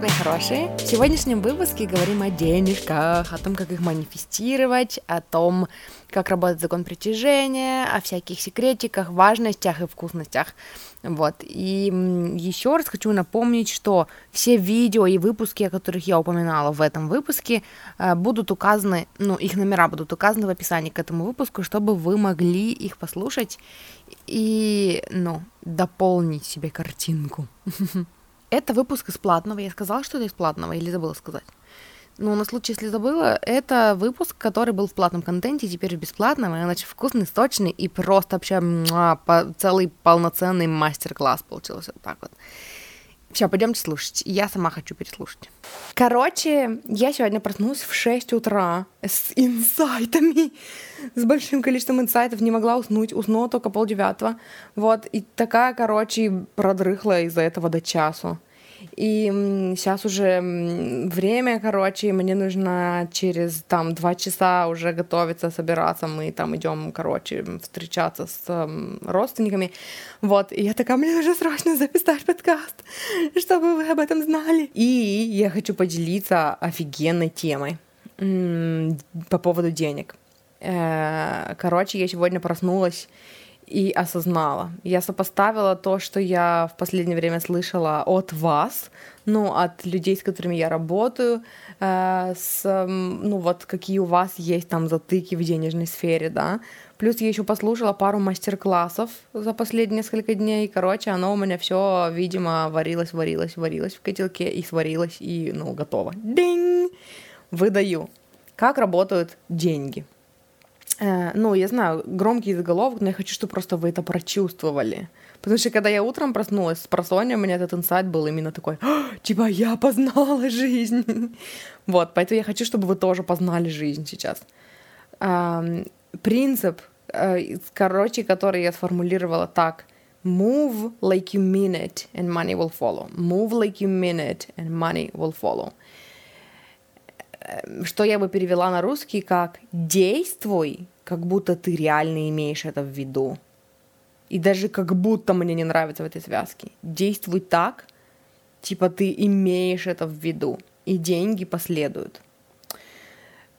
Мои хорошие! В сегодняшнем выпуске говорим о денежках, о том, как их манифестировать, о том, как работает закон притяжения, о всяких секретиках, важностях и вкусностях. Вот. И еще раз хочу напомнить, что все видео и выпуски, о которых я упоминала в этом выпуске, э, будут указаны, ну, их номера будут указаны в описании к этому выпуску, чтобы вы могли их послушать и, ну, дополнить себе картинку. Это выпуск из платного. Я сказала, что это из платного, или забыла сказать? Ну, на случай, если забыла, это выпуск, который был в платном контенте, теперь в бесплатном, и он очень вкусный, сочный, и просто вообще муа, по, целый полноценный мастер-класс получился вот так вот. Все, пойдемте слушать. Я сама хочу переслушать. Короче, я сегодня проснулась в 6 утра с инсайтами, с большим количеством инсайтов, не могла уснуть, уснула только полдевятого. Вот, и такая, короче, продрыхла из-за этого до часу. И сейчас уже время, короче, мне нужно через там два часа уже готовиться, собираться. Мы там идем, короче, встречаться с э, родственниками. Вот, и я такая, мне нужно срочно записать подкаст, чтобы вы об этом знали. И я хочу поделиться офигенной темой по поводу денег. Э, короче, я сегодня проснулась и осознала. Я сопоставила то, что я в последнее время слышала от вас, ну, от людей, с которыми я работаю, э, с, ну, вот какие у вас есть там затыки в денежной сфере, да. Плюс я еще послушала пару мастер-классов за последние несколько дней. Короче, оно у меня все, видимо, варилось, варилось, варилось в котелке и сварилось, и, ну, готово. Динь! Выдаю. Как работают деньги? Э, ну, я знаю, громкий заголовок, но я хочу, чтобы просто вы это прочувствовали. Потому что когда я утром проснулась с просонья, у меня этот инсайт был именно такой, типа, я познала жизнь. вот, поэтому я хочу, чтобы вы тоже познали жизнь сейчас. принцип, э, короче, который я сформулировала так. Move like you mean it, and money will follow. Move like you mean it, and money will follow. Эм, что я бы перевела на русский как «действуй, как будто ты реально имеешь это в виду». И даже как будто мне не нравится в этой связке. Действуй так, типа ты имеешь это в виду, и деньги последуют.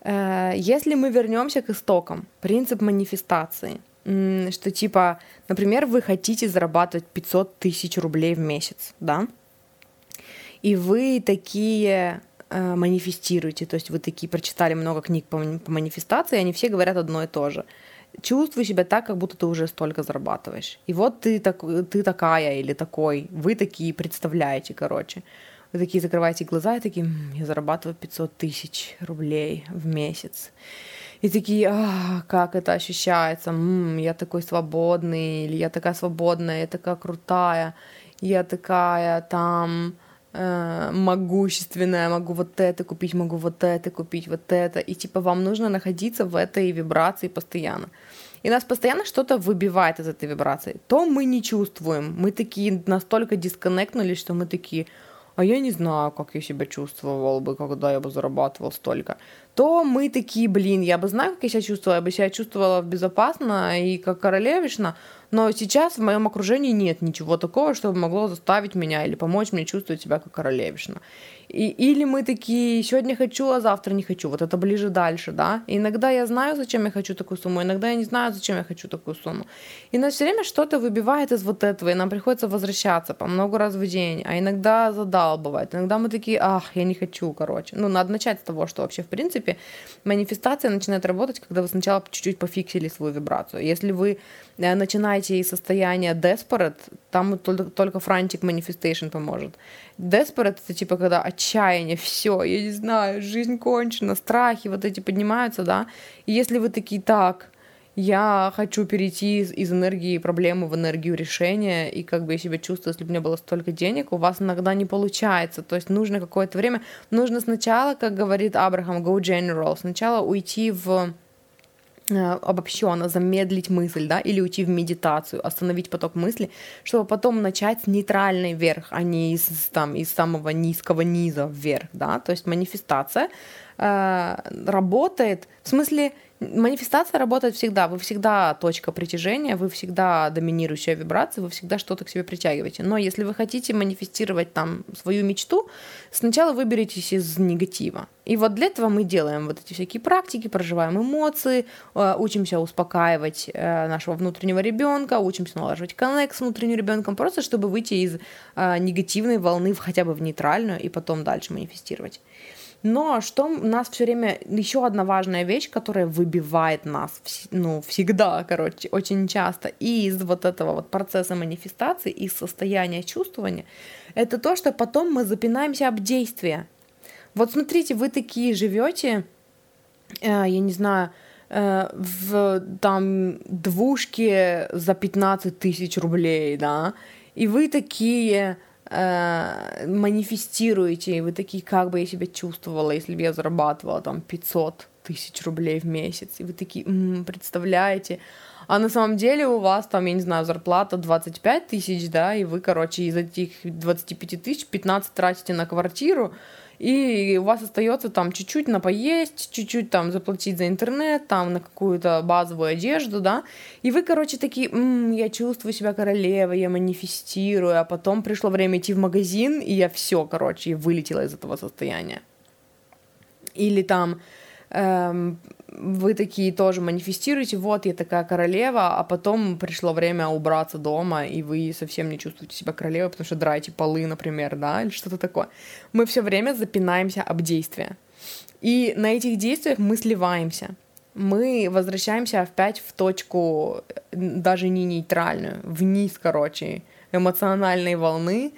Э, если мы вернемся к истокам, принцип манифестации, что типа, например, вы хотите зарабатывать 500 тысяч рублей в месяц, да, и вы такие э, манифестируете, то есть вы такие прочитали много книг по, манифестации, они все говорят одно и то же. Чувствуй себя так, как будто ты уже столько зарабатываешь. И вот ты, так, ты такая или такой, вы такие представляете, короче. Вы такие закрываете глаза и такие, я зарабатываю 500 тысяч рублей в месяц. И такие, а, как это ощущается, М, я такой свободный, или я такая свободная, я такая крутая, я такая там, могущественная, могу вот это купить, могу вот это купить, вот это. И типа вам нужно находиться в этой вибрации постоянно. И нас постоянно что-то выбивает из этой вибрации. То мы не чувствуем. Мы такие настолько дисконнектнулись, что мы такие, а я не знаю, как я себя чувствовал бы, когда я бы зарабатывал столько. То мы такие, блин, я бы знаю, как я себя чувствовала, я бы себя чувствовала безопасно и как королевишна, но сейчас в моем окружении нет ничего такого, что могло заставить меня или помочь мне чувствовать себя как королевишна. И, или мы такие, сегодня хочу, а завтра не хочу. Вот это ближе дальше, да. И иногда я знаю, зачем я хочу такую сумму, иногда я не знаю, зачем я хочу такую сумму. И нас все время что-то выбивает из вот этого, и нам приходится возвращаться по много раз в день, а иногда задалбывает. Иногда мы такие, ах, я не хочу, короче. Ну, надо начать с того, что вообще, в принципе, манифестация начинает работать, когда вы сначала чуть-чуть пофиксили свою вибрацию. Если вы э, начинаете из состояния desperate, там только, только frantic manifestation поможет. Desperate это типа когда отчаяние, все, я не знаю, жизнь кончена, страхи вот эти поднимаются, да. И если вы такие, так, я хочу перейти из, из энергии проблемы в энергию решения, и как бы я себя чувствую, если бы у меня было столько денег, у вас иногда не получается. То есть нужно какое-то время, нужно сначала, как говорит Абрахам, go general, сначала уйти в обобщенно замедлить мысль, да, или уйти в медитацию, остановить поток мысли, чтобы потом начать с нейтральной вверх, а не из, там, из самого низкого низа вверх, да, то есть манифестация э, работает, в смысле Манифестация работает всегда. Вы всегда точка притяжения, вы всегда доминирующая вибрация, вы всегда что-то к себе притягиваете. Но если вы хотите манифестировать там свою мечту, сначала выберитесь из негатива. И вот для этого мы делаем вот эти всякие практики, проживаем эмоции, э, учимся успокаивать э, нашего внутреннего ребенка, учимся налаживать коннект с внутренним ребенком, просто чтобы выйти из э, негативной волны в, хотя бы в нейтральную и потом дальше манифестировать. Но что нас все время еще одна важная вещь, которая выбивает нас, ну, всегда, короче, очень часто из вот этого вот процесса манифестации, из состояния чувствования, это то, что потом мы запинаемся об действия. Вот смотрите, вы такие живете, э, я не знаю, э, в там двушке за 15 тысяч рублей, да, и вы такие э, манифестируете, и вы такие, как бы я себя чувствовала, если бы я зарабатывала там 500 тысяч рублей в месяц, и вы такие, м-м, представляете, а на самом деле у вас там, я не знаю, зарплата 25 тысяч, да, и вы, короче, из этих 25 тысяч 15 тратите на квартиру, и у вас остается там чуть-чуть на поесть, чуть-чуть там заплатить за интернет, там на какую-то базовую одежду, да, и вы, короче, такие, м-м, я чувствую себя королевой, я манифестирую, а потом пришло время идти в магазин, и я все, короче, вылетела из этого состояния. Или там эм, вы такие тоже манифестируете, вот я такая королева, а потом пришло время убраться дома, и вы совсем не чувствуете себя королевой, потому что драете полы, например, да, или что-то такое. Мы все время запинаемся об действия. И на этих действиях мы сливаемся. Мы возвращаемся опять в точку даже не нейтральную, вниз, короче, эмоциональной волны.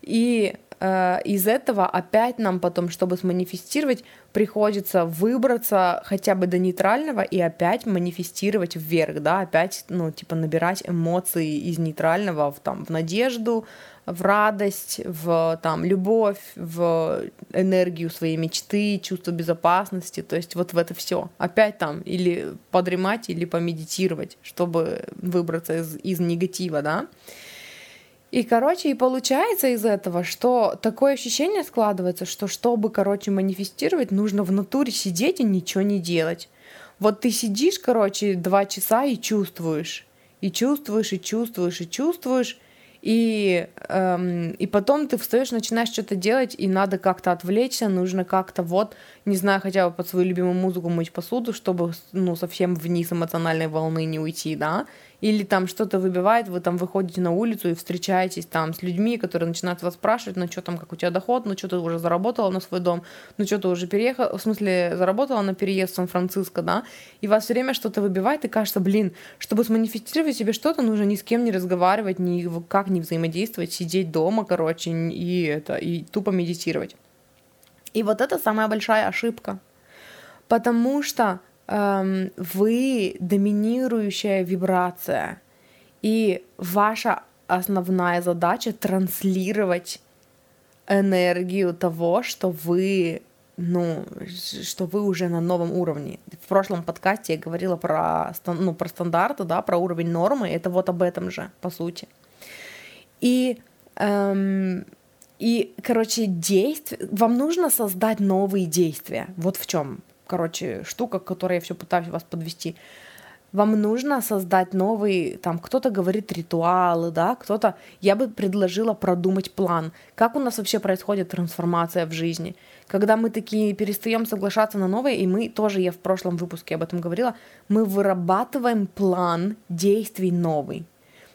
И из этого опять нам потом, чтобы сманифестировать, приходится выбраться хотя бы до нейтрального и опять манифестировать вверх, да, опять, ну, типа набирать эмоции из нейтрального в, там, в надежду, в радость, в там, любовь, в энергию своей мечты, чувство безопасности, то есть вот в это все. Опять там или подремать, или помедитировать, чтобы выбраться из, из негатива, да. И, короче, и получается из этого, что такое ощущение складывается, что чтобы, короче, манифестировать, нужно в натуре сидеть и ничего не делать. Вот ты сидишь, короче, два часа и чувствуешь. И чувствуешь, и чувствуешь, и чувствуешь. И, эм, и потом ты встаешь, начинаешь что-то делать, и надо как-то отвлечься, нужно как-то вот, не знаю, хотя бы под свою любимую музыку мыть посуду, чтобы, ну, совсем вниз эмоциональной волны не уйти, да или там что-то выбивает, вы там выходите на улицу и встречаетесь там с людьми, которые начинают вас спрашивать, ну что там, как у тебя доход, ну что ты уже заработала на свой дом, ну что ты уже переехала, в смысле заработала на переезд в Сан-Франциско, да, и вас все время что-то выбивает, и кажется, блин, чтобы сманифестировать себе что-то, нужно ни с кем не разговаривать, ни как не взаимодействовать, сидеть дома, короче, и это, и тупо медитировать. И вот это самая большая ошибка. Потому что эм, вы доминирующая вибрация, и ваша основная задача транслировать энергию того, что вы ну, что вы уже на новом уровне. В прошлом подкасте я говорила про, ну, про стандарты, да, про уровень нормы, это вот об этом же, по сути. И, эм, и короче, действия, вам нужно создать новые действия. Вот в чем короче, штука, к которой я все пытаюсь вас подвести. Вам нужно создать новый, там, кто-то говорит ритуалы, да, кто-то, я бы предложила продумать план, как у нас вообще происходит трансформация в жизни, когда мы такие перестаем соглашаться на новое, и мы тоже, я в прошлом выпуске об этом говорила, мы вырабатываем план действий новый.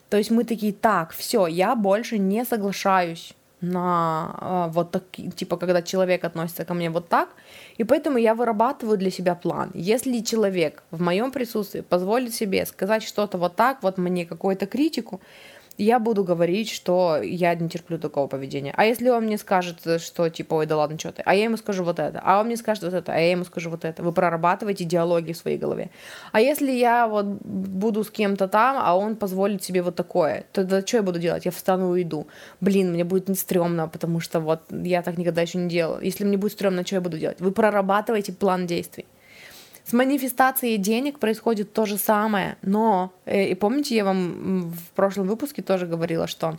То есть мы такие, так, все, я больше не соглашаюсь на э, вот так, типа, когда человек относится ко мне вот так, и поэтому я вырабатываю для себя план. Если человек в моем присутствии позволит себе сказать что-то вот так, вот мне какую-то критику, я буду говорить, что я не терплю такого поведения. А если он мне скажет, что типа, ой, да ладно, что ты, а я ему скажу вот это, а он мне скажет вот это, а я ему скажу вот это. Вы прорабатываете диалоги в своей голове. А если я вот буду с кем-то там, а он позволит себе вот такое, то тогда что я буду делать? Я встану и уйду. Блин, мне будет не стрёмно, потому что вот я так никогда еще не делала. Если мне будет стрёмно, что я буду делать? Вы прорабатываете план действий. С манифестацией денег происходит то же самое, но, э, и помните, я вам в прошлом выпуске тоже говорила, что,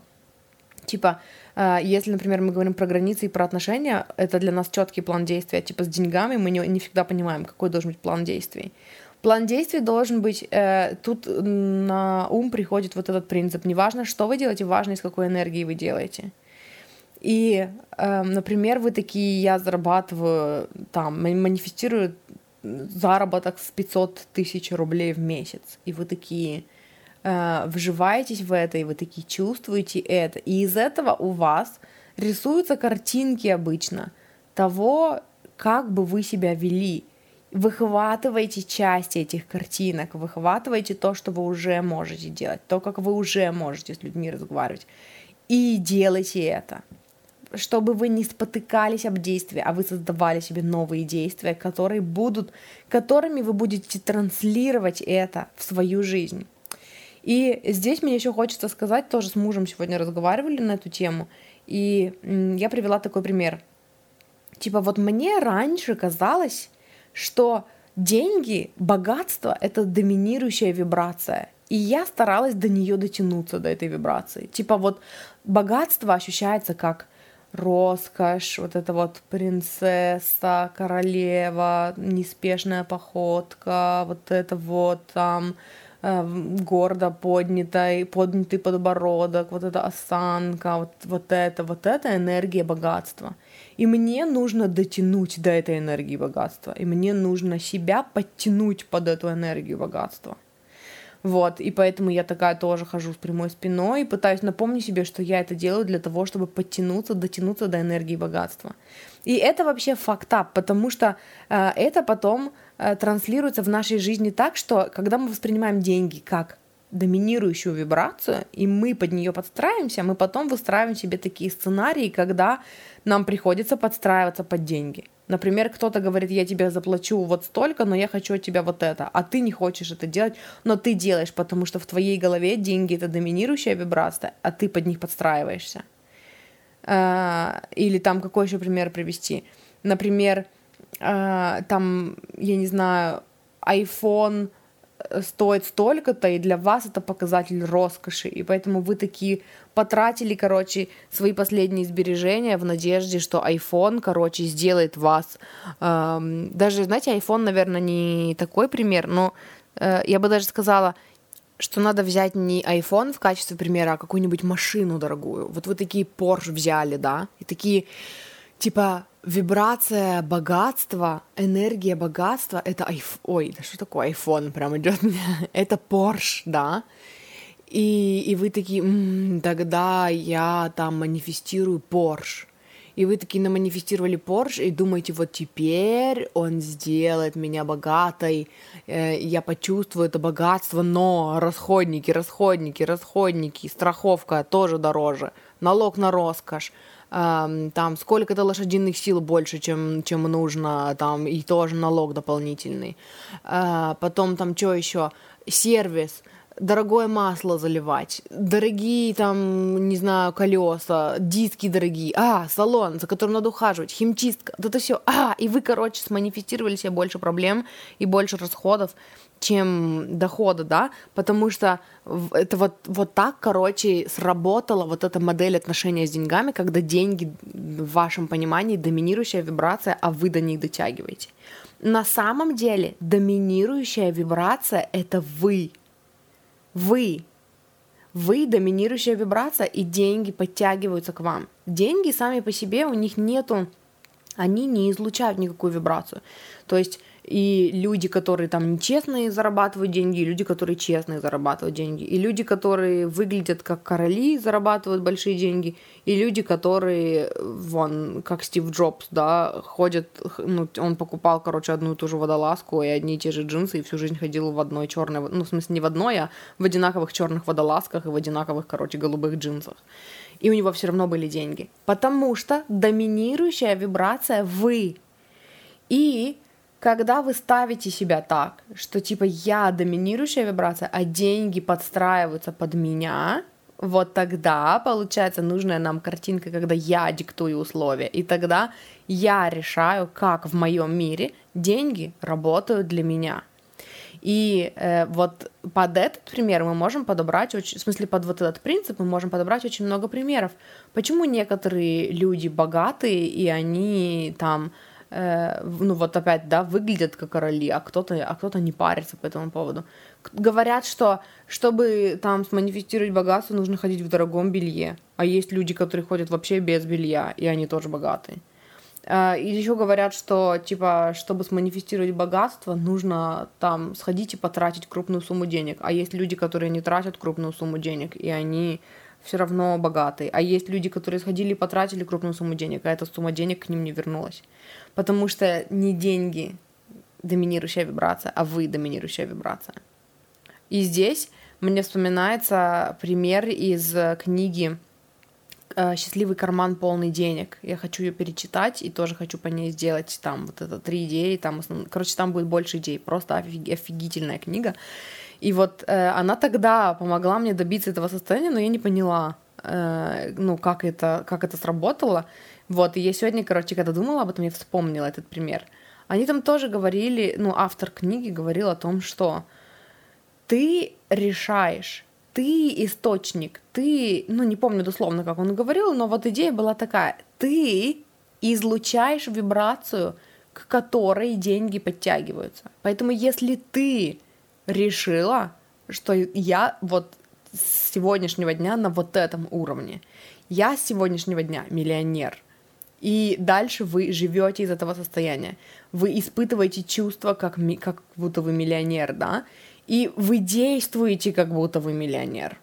типа, э, если, например, мы говорим про границы и про отношения, это для нас четкий план действия, типа, с деньгами мы не, не всегда понимаем, какой должен быть план действий. План действий должен быть, э, тут на ум приходит вот этот принцип, неважно, что вы делаете, важно, из какой энергии вы делаете. И, э, например, вы такие, я зарабатываю, там, манифестирую заработок с 500 тысяч рублей в месяц, и вы такие э, вживаетесь в это, и вы такие чувствуете это, и из этого у вас рисуются картинки обычно того, как бы вы себя вели. Выхватывайте части этих картинок, выхватывайте то, что вы уже можете делать, то, как вы уже можете с людьми разговаривать, и делайте это чтобы вы не спотыкались об действия, а вы создавали себе новые действия, которые будут, которыми вы будете транслировать это в свою жизнь. И здесь мне еще хочется сказать, тоже с мужем сегодня разговаривали на эту тему, и я привела такой пример. Типа вот мне раньше казалось, что деньги, богатство — это доминирующая вибрация. И я старалась до нее дотянуться, до этой вибрации. Типа вот богатство ощущается как роскошь, вот это вот принцесса, королева, неспешная походка, вот это вот там э, гордо поднятый, поднятый подбородок, вот эта осанка, вот, вот это, вот это энергия богатства. И мне нужно дотянуть до этой энергии богатства, и мне нужно себя подтянуть под эту энергию богатства. Вот, и поэтому я такая тоже хожу с прямой спиной и пытаюсь напомнить себе, что я это делаю для того, чтобы подтянуться, дотянуться до энергии богатства. И это вообще фактап, потому что э, это потом э, транслируется в нашей жизни так, что когда мы воспринимаем деньги как доминирующую вибрацию, и мы под нее подстраиваемся, мы потом выстраиваем себе такие сценарии, когда нам приходится подстраиваться под деньги. Например, кто-то говорит, я тебе заплачу вот столько, но я хочу от тебя вот это, а ты не хочешь это делать, но ты делаешь, потому что в твоей голове деньги это доминирующая вибрация, а ты под них подстраиваешься. А, или там какой еще пример привести? Например, а, там, я не знаю, iPhone стоит столько-то, и для вас это показатель роскоши, и поэтому вы такие потратили, короче, свои последние сбережения в надежде, что iPhone, короче, сделает вас, эм, даже, знаете, iPhone, наверное, не такой пример, но э, я бы даже сказала, что надо взять не iPhone в качестве примера, а какую-нибудь машину дорогую. Вот вы такие Porsche взяли, да, и такие, типа, вибрация богатства, энергия богатства, это айф... Ой, да что такое iPhone прям идет Это Porsche, да? И, и вы такие, м-м, тогда я там манифестирую Porsche. И вы такие наманифестировали Porsche и думаете, вот теперь он сделает меня богатой, э, я почувствую это богатство, но расходники, расходники, расходники, страховка тоже дороже, налог на роскошь, там сколько-то лошадиных сил больше, чем, чем нужно, там и тоже налог дополнительный. А, потом там что еще? Сервис, дорогое масло заливать, дорогие там, не знаю, колеса, диски дорогие, а, салон, за которым надо ухаживать, химчистка, вот это все, а, и вы, короче, сманифестировали себе больше проблем и больше расходов, чем дохода, да, потому что это вот, вот так, короче, сработала вот эта модель отношения с деньгами, когда деньги в вашем понимании доминирующая вибрация, а вы до них дотягиваете. На самом деле доминирующая вибрация — это вы. Вы. Вы доминирующая вибрация, и деньги подтягиваются к вам. Деньги сами по себе, у них нету, они не излучают никакую вибрацию. То есть и люди, которые там нечестные зарабатывают деньги, и люди, которые честные зарабатывают деньги, и люди, которые выглядят как короли, зарабатывают большие деньги, и люди, которые, вон, как Стив Джобс, да, ходят, ну, он покупал, короче, одну и ту же водолазку и одни и те же джинсы, и всю жизнь ходил в одной черной, ну, в смысле, не в одной, а в одинаковых черных водолазках и в одинаковых, короче, голубых джинсах. И у него все равно были деньги. Потому что доминирующая вибрация вы. И когда вы ставите себя так, что типа я доминирующая вибрация, а деньги подстраиваются под меня, вот тогда получается нужная нам картинка, когда я диктую условия, и тогда я решаю, как в моем мире деньги работают для меня. И э, вот под этот пример мы можем подобрать, очень, в смысле под вот этот принцип мы можем подобрать очень много примеров. Почему некоторые люди богатые и они там э, ну вот опять, да, выглядят как короли, а кто-то, а кто-то не парится по этому поводу. Говорят, что чтобы там сманифестировать богатство, нужно ходить в дорогом белье, а есть люди, которые ходят вообще без белья, и они тоже богатые. Э, и еще говорят, что, типа, чтобы сманифестировать богатство, нужно там сходить и потратить крупную сумму денег. А есть люди, которые не тратят крупную сумму денег, и они все равно богатые. А есть люди, которые сходили и потратили крупную сумму денег, а эта сумма денег к ним не вернулась. Потому что не деньги доминирующая вибрация, а вы доминирующая вибрация. И здесь мне вспоминается пример из книги э, «Счастливый карман полный денег». Я хочу ее перечитать и тоже хочу по ней сделать там вот это три идеи. Там, короче, там будет больше идей. Просто офигительная книга. И вот э, она тогда помогла мне добиться этого состояния, но я не поняла, э, ну, как это, как это сработало. Вот, и я сегодня, короче, когда думала об этом, я вспомнила этот пример. Они там тоже говорили, ну, автор книги говорил о том, что ты решаешь, ты источник, ты, ну, не помню дословно, как он говорил, но вот идея была такая, ты излучаешь вибрацию, к которой деньги подтягиваются. Поэтому если ты решила, что я вот с сегодняшнего дня на вот этом уровне. Я с сегодняшнего дня миллионер. И дальше вы живете из этого состояния. Вы испытываете чувство, как, как будто вы миллионер, да? И вы действуете, как будто вы миллионер.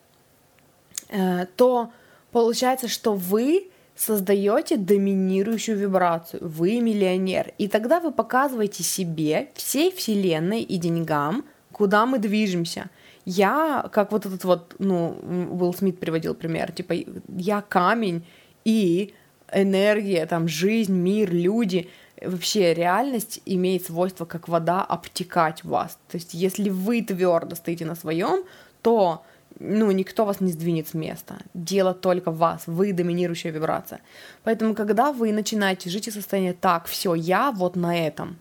Э, то получается, что вы создаете доминирующую вибрацию. Вы миллионер. И тогда вы показываете себе, всей Вселенной и деньгам, куда мы движемся. Я, как вот этот вот, ну, Уилл Смит приводил пример, типа, я камень и энергия, там, жизнь, мир, люди, вообще реальность имеет свойство, как вода, обтекать в вас. То есть, если вы твердо стоите на своем, то ну, никто вас не сдвинет с места. Дело только в вас. Вы доминирующая вибрация. Поэтому, когда вы начинаете жить из состояния так, все, я вот на этом,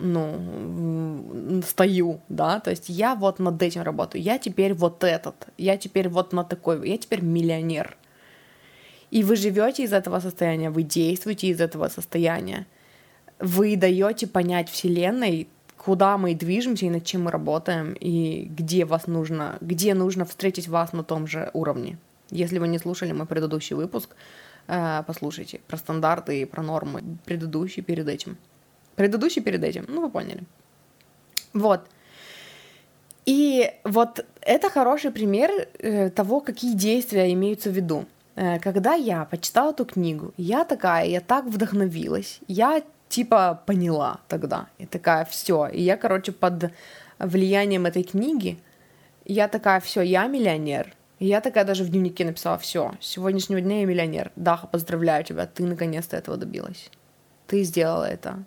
ну, стою, да, то есть я вот над этим работаю, я теперь вот этот, я теперь вот на такой, я теперь миллионер. И вы живете из этого состояния, вы действуете из этого состояния, вы даете понять Вселенной, куда мы движемся и над чем мы работаем, и где вас нужно, где нужно встретить вас на том же уровне. Если вы не слушали мой предыдущий выпуск, э, послушайте про стандарты и про нормы, предыдущий перед этим. Предыдущий перед этим, ну вы поняли. Вот. И вот это хороший пример э, того, какие действия имеются в виду. Э, когда я почитала эту книгу, я такая, я так вдохновилась, я типа поняла тогда, и такая, все, и я, короче, под влиянием этой книги, я такая, все, я миллионер, и я такая даже в дневнике написала, все, с сегодняшнего дня я миллионер, Даха, поздравляю тебя, ты наконец-то этого добилась, ты сделала это,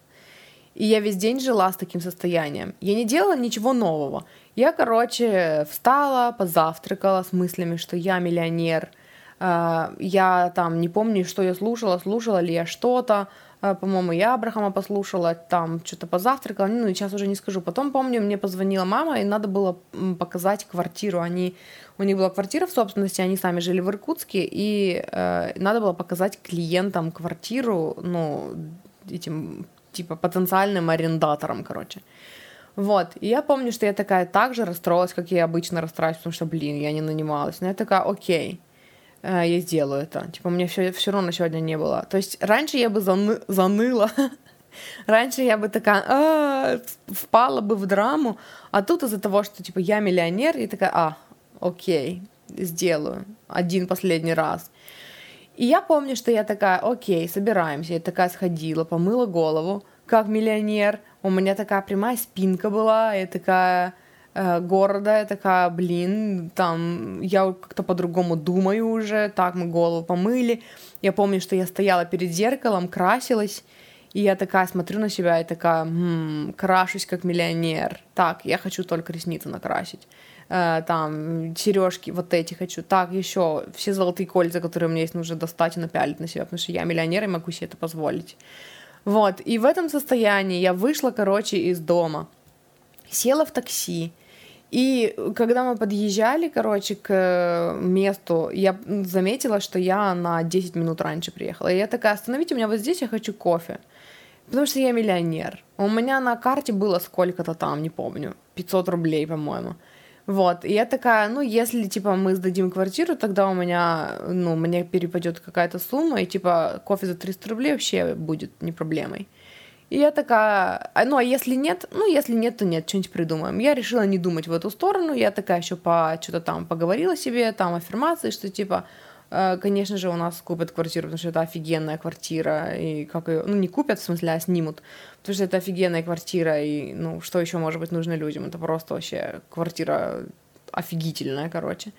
и я весь день жила с таким состоянием. Я не делала ничего нового. Я, короче, встала, позавтракала с мыслями, что я миллионер. А, я там не помню, что я слушала, слушала ли я что-то. А, по-моему, я Абрахама послушала, там что-то позавтракала, ну, сейчас уже не скажу. Потом, помню, мне позвонила мама, и надо было показать квартиру. Они, у них была квартира в собственности, они сами жили в Иркутске, и э, надо было показать клиентам квартиру, ну, этим типа потенциальным арендатором, короче. Вот, и я помню, что я такая так же расстроилась, как я обычно расстраиваюсь, потому что, блин, я не нанималась. Но я такая, окей, э, я сделаю это. Типа, у меня все, все равно сегодня не было. То есть раньше я бы заны, заныла, раньше я бы такая, а, впала бы в драму, а тут из-за того, что, типа, я миллионер, и такая, а, окей, сделаю один последний раз. И я помню, что я такая, окей, собираемся. Я такая сходила, помыла голову, как миллионер. У меня такая прямая спинка была, я такая э, гордая, такая, блин, там, я как-то по-другому думаю уже, так, мы голову помыли. Я помню, что я стояла перед зеркалом, красилась, И я такая смотрю на себя и такая, м-м, крашусь как миллионер. Так, я хочу только ресницы накрасить. Э, там, сережки вот эти хочу. Так, еще все золотые кольца, которые у меня есть, нужно достать и напялить на себя, потому что я миллионер и могу себе это позволить. Вот, и в этом состоянии я вышла, короче, из дома, села в такси, и когда мы подъезжали, короче, к месту, я заметила, что я на 10 минут раньше приехала. И я такая, остановите меня вот здесь, я хочу кофе. Потому что я миллионер. У меня на карте было сколько-то там, не помню, 500 рублей, по-моему. Вот, и я такая, ну, если, типа, мы сдадим квартиру, тогда у меня, ну, мне перепадет какая-то сумма, и, типа, кофе за 300 рублей вообще будет не проблемой. И я такая, «А, ну, а если нет, ну, если нет, то нет, что-нибудь придумаем. Я решила не думать в эту сторону, я такая еще по, что-то там поговорила себе, там, аффирмации, что, типа, конечно же, у нас купят квартиру, потому что это офигенная квартира, и как ее, ну, не купят, в смысле, а снимут, потому что это офигенная квартира, и, ну, что еще может быть нужно людям, это просто вообще квартира офигительная, короче.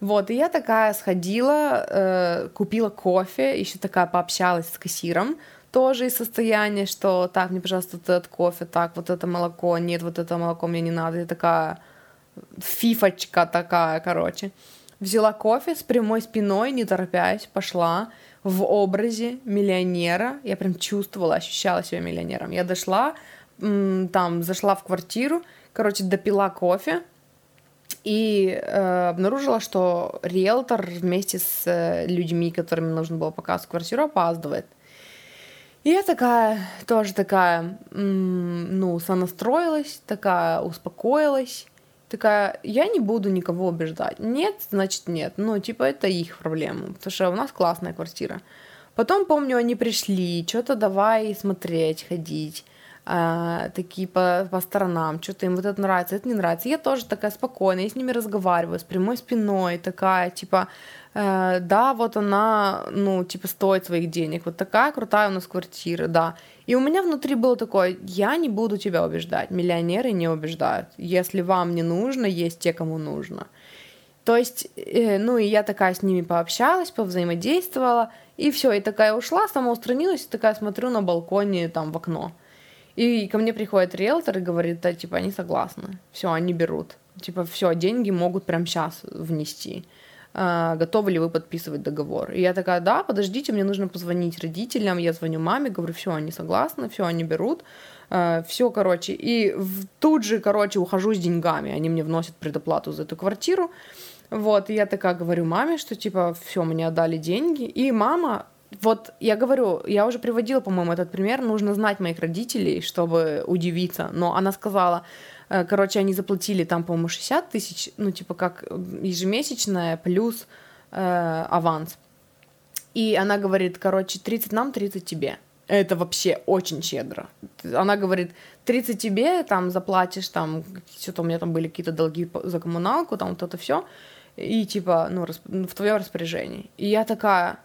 Вот, и я такая сходила, э, купила кофе, еще такая пообщалась с кассиром, тоже из состояния, что так, мне, пожалуйста, вот этот кофе, так, вот это молоко, нет, вот это молоко мне не надо, я такая фифочка такая, короче. Взяла кофе с прямой спиной, не торопясь, пошла в образе миллионера. Я прям чувствовала, ощущала себя миллионером. Я дошла, там, зашла в квартиру, короче, допила кофе, и э, обнаружила, что риэлтор вместе с э, людьми, которым нужно было показывать квартиру, опаздывает. И я такая, тоже такая, ну, сонастроилась, такая успокоилась, такая, я не буду никого убеждать. Нет, значит нет. Ну, типа, это их проблема, потому что у нас классная квартира. Потом, помню, они пришли, что-то давай смотреть, ходить, а, такие по, по сторонам, что-то им вот это нравится, это не нравится. Я тоже такая спокойная, я с ними разговариваю, с прямой спиной, такая, типа, э, да, вот она, ну, типа, стоит своих денег, вот такая крутая у нас квартира, да. И у меня внутри было такое, я не буду тебя убеждать, миллионеры не убеждают. Если вам не нужно, есть те, кому нужно. То есть, э, ну и я такая с ними пообщалась, повзаимодействовала, и все, и такая ушла, самоустранилась, и такая смотрю на балконе там в окно. И ко мне приходит риэлтор и говорит, да, типа, они согласны, все, они берут. Типа, все, деньги могут прямо сейчас внести. А, готовы ли вы подписывать договор. И я такая, да, подождите, мне нужно позвонить родителям, я звоню маме, говорю, все, они согласны, все, они берут, а, все, короче, и тут же, короче, ухожу с деньгами, они мне вносят предоплату за эту квартиру, вот, и я такая говорю маме, что, типа, все, мне отдали деньги, и мама вот я говорю, я уже приводила, по-моему, этот пример, нужно знать моих родителей, чтобы удивиться, но она сказала, Э, короче, они заплатили там, по-моему, 60 тысяч, ну, типа, как ежемесячная плюс э, аванс. И она говорит, короче, 30 нам, 30 тебе. Это вообще очень щедро. Она говорит, 30 тебе, там, заплатишь, там, что-то у меня там были какие-то долги за коммуналку, там, вот это все, и, типа, ну, в твоем распоряжении. И я такая,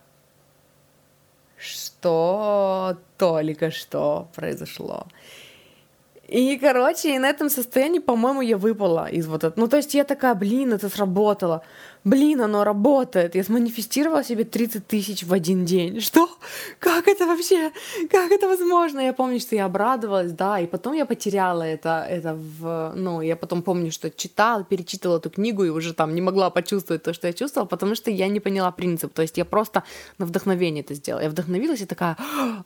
что только что произошло. И, короче, и на этом состоянии, по-моему, я выпала из вот этого. Ну, то есть я такая, блин, это сработало блин, оно работает. Я сманифестировала себе 30 тысяч в один день. Что? Как это вообще? Как это возможно? Я помню, что я обрадовалась, да, и потом я потеряла это, это в... Ну, я потом помню, что читала, перечитывала эту книгу и уже там не могла почувствовать то, что я чувствовала, потому что я не поняла принцип. То есть я просто на вдохновение это сделала. Я вдохновилась и такая...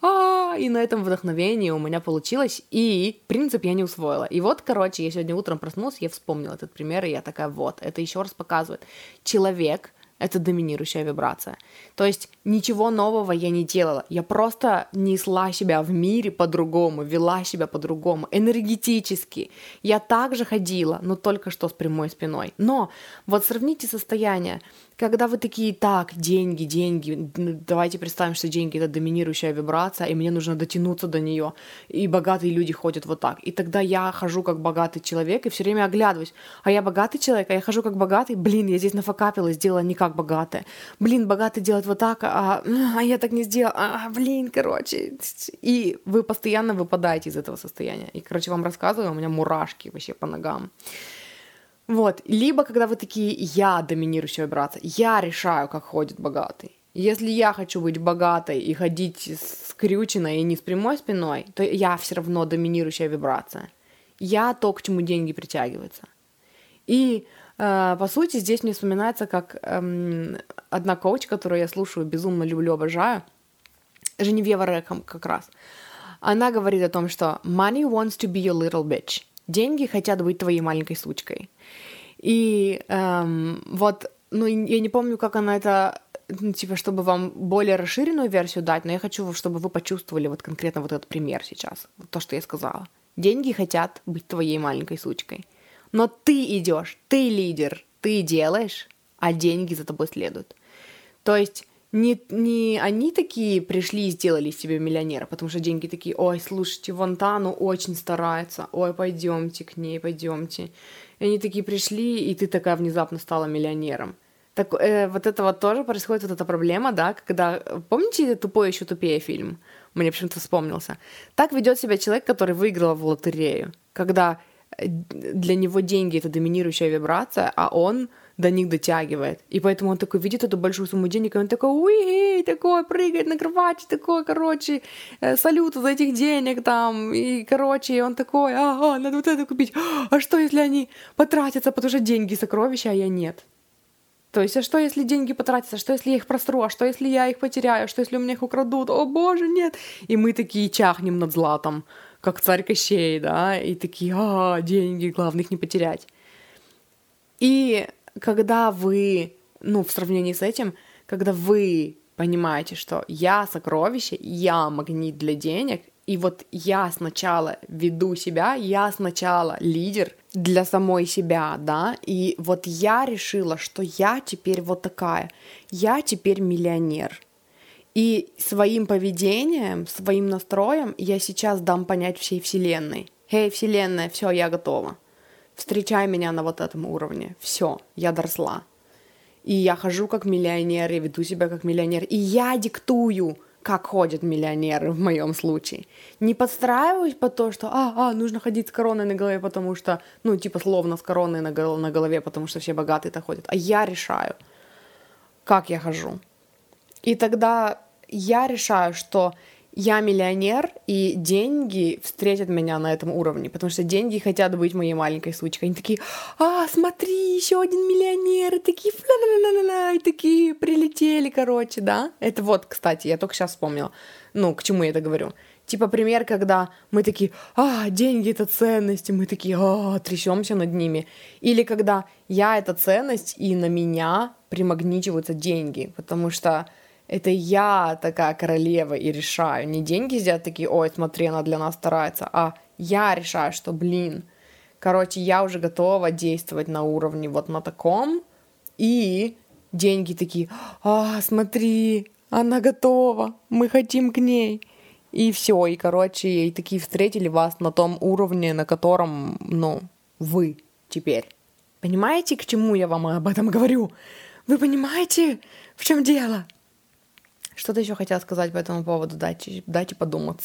А, и на этом вдохновении у меня получилось, и принцип я не усвоила. И вот, короче, я сегодня утром проснулась, я вспомнила этот пример, и я такая, вот, это еще раз показывает человек — это доминирующая вибрация. То есть ничего нового я не делала. Я просто несла себя в мире по-другому, вела себя по-другому, энергетически. Я также ходила, но только что с прямой спиной. Но вот сравните состояние когда вы такие, так, деньги, деньги, давайте представим, что деньги это доминирующая вибрация, и мне нужно дотянуться до нее, и богатые люди ходят вот так. И тогда я хожу как богатый человек и все время оглядываюсь, а я богатый человек, а я хожу как богатый, блин, я здесь нафакапила, сделала не как богатая. Блин, богатый делает вот так, а, а я так не сделала, а, блин, короче. И вы постоянно выпадаете из этого состояния. И, короче, вам рассказываю, у меня мурашки вообще по ногам. Вот. Либо, когда вы такие, я доминирующая вибрация, я решаю, как ходит богатый. Если я хочу быть богатой и ходить скрюченной и не с прямой спиной, то я все равно доминирующая вибрация. Я то, к чему деньги притягиваются. И по сути здесь мне вспоминается как эм, одна коуч, которую я слушаю, безумно люблю, обожаю, Женевьева Рэком как раз. Она говорит о том, что money wants to be your little bitch. Деньги хотят быть твоей маленькой сучкой. И эм, вот, ну, я не помню, как она это ну, типа, чтобы вам более расширенную версию дать, но я хочу, чтобы вы почувствовали вот конкретно вот этот пример сейчас, вот то, что я сказала. Деньги хотят быть твоей маленькой сучкой. Но ты идешь, ты лидер, ты делаешь, а деньги за тобой следуют. То есть не, не они такие пришли и сделали из себя миллионера, потому что деньги такие, ой, слушайте, вон та, ну очень старается, ой, пойдемте к ней, пойдемте. И они такие пришли, и ты такая внезапно стала миллионером. Так э, вот это вот тоже происходит вот эта проблема, да, когда... Помните «Тупой еще тупее» фильм? Мне почему-то вспомнился. Так ведет себя человек, который выиграл в лотерею, когда для него деньги — это доминирующая вибрация, а он до них дотягивает. И поэтому он такой видит эту большую сумму денег, и он такой, уи, такой, прыгает на кровати, такой, короче, э, салют за этих денег там, и, короче, и он такой, ага, надо вот это купить. А что, если они потратятся, потому что деньги сокровища, а я нет? То есть, а что, если деньги потратятся? Что, если я их простру? А что, если я их потеряю? Что, если у меня их украдут? О, боже, нет! И мы такие чахнем над златом, как царь Кощей, да? И такие, а, деньги, главное их не потерять. И когда вы, ну, в сравнении с этим, когда вы понимаете, что я сокровище, я магнит для денег, и вот я сначала веду себя, я сначала лидер для самой себя, да, и вот я решила, что я теперь вот такая, я теперь миллионер. И своим поведением, своим настроем я сейчас дам понять всей Вселенной. Эй, Вселенная, все, я готова. Встречай меня на вот этом уровне. Все, я доросла. И я хожу как миллионер, и веду себя как миллионер. И я диктую, как ходят миллионеры в моем случае. Не подстраиваюсь по то, что, а, а, нужно ходить с короной на голове, потому что, ну, типа, словно с короной на, гол- на голове, потому что все богатые так ходят. А я решаю, как я хожу. И тогда я решаю, что я миллионер, и деньги встретят меня на этом уровне, потому что деньги хотят быть моей маленькой сучкой. Они такие, а, смотри, еще один миллионер, и такие, ла-ла-ла-ла-ла, и такие прилетели, короче, да? Это вот, кстати, я только сейчас вспомнила, ну, к чему я это говорю. Типа пример, когда мы такие, а, деньги это ценность, и мы такие, а, трясемся над ними. Или когда я это ценность, и на меня примагничиваются деньги, потому что это я такая королева и решаю. Не деньги сидят такие, ой, смотри, она для нас старается, а я решаю, что, блин, короче, я уже готова действовать на уровне вот на таком, и деньги такие, а, смотри, она готова, мы хотим к ней. И все, и, короче, и такие встретили вас на том уровне, на котором, ну, вы теперь. Понимаете, к чему я вам об этом говорю? Вы понимаете, в чем дело? Что-то еще хотела сказать по этому поводу, дайте, дайте подумать.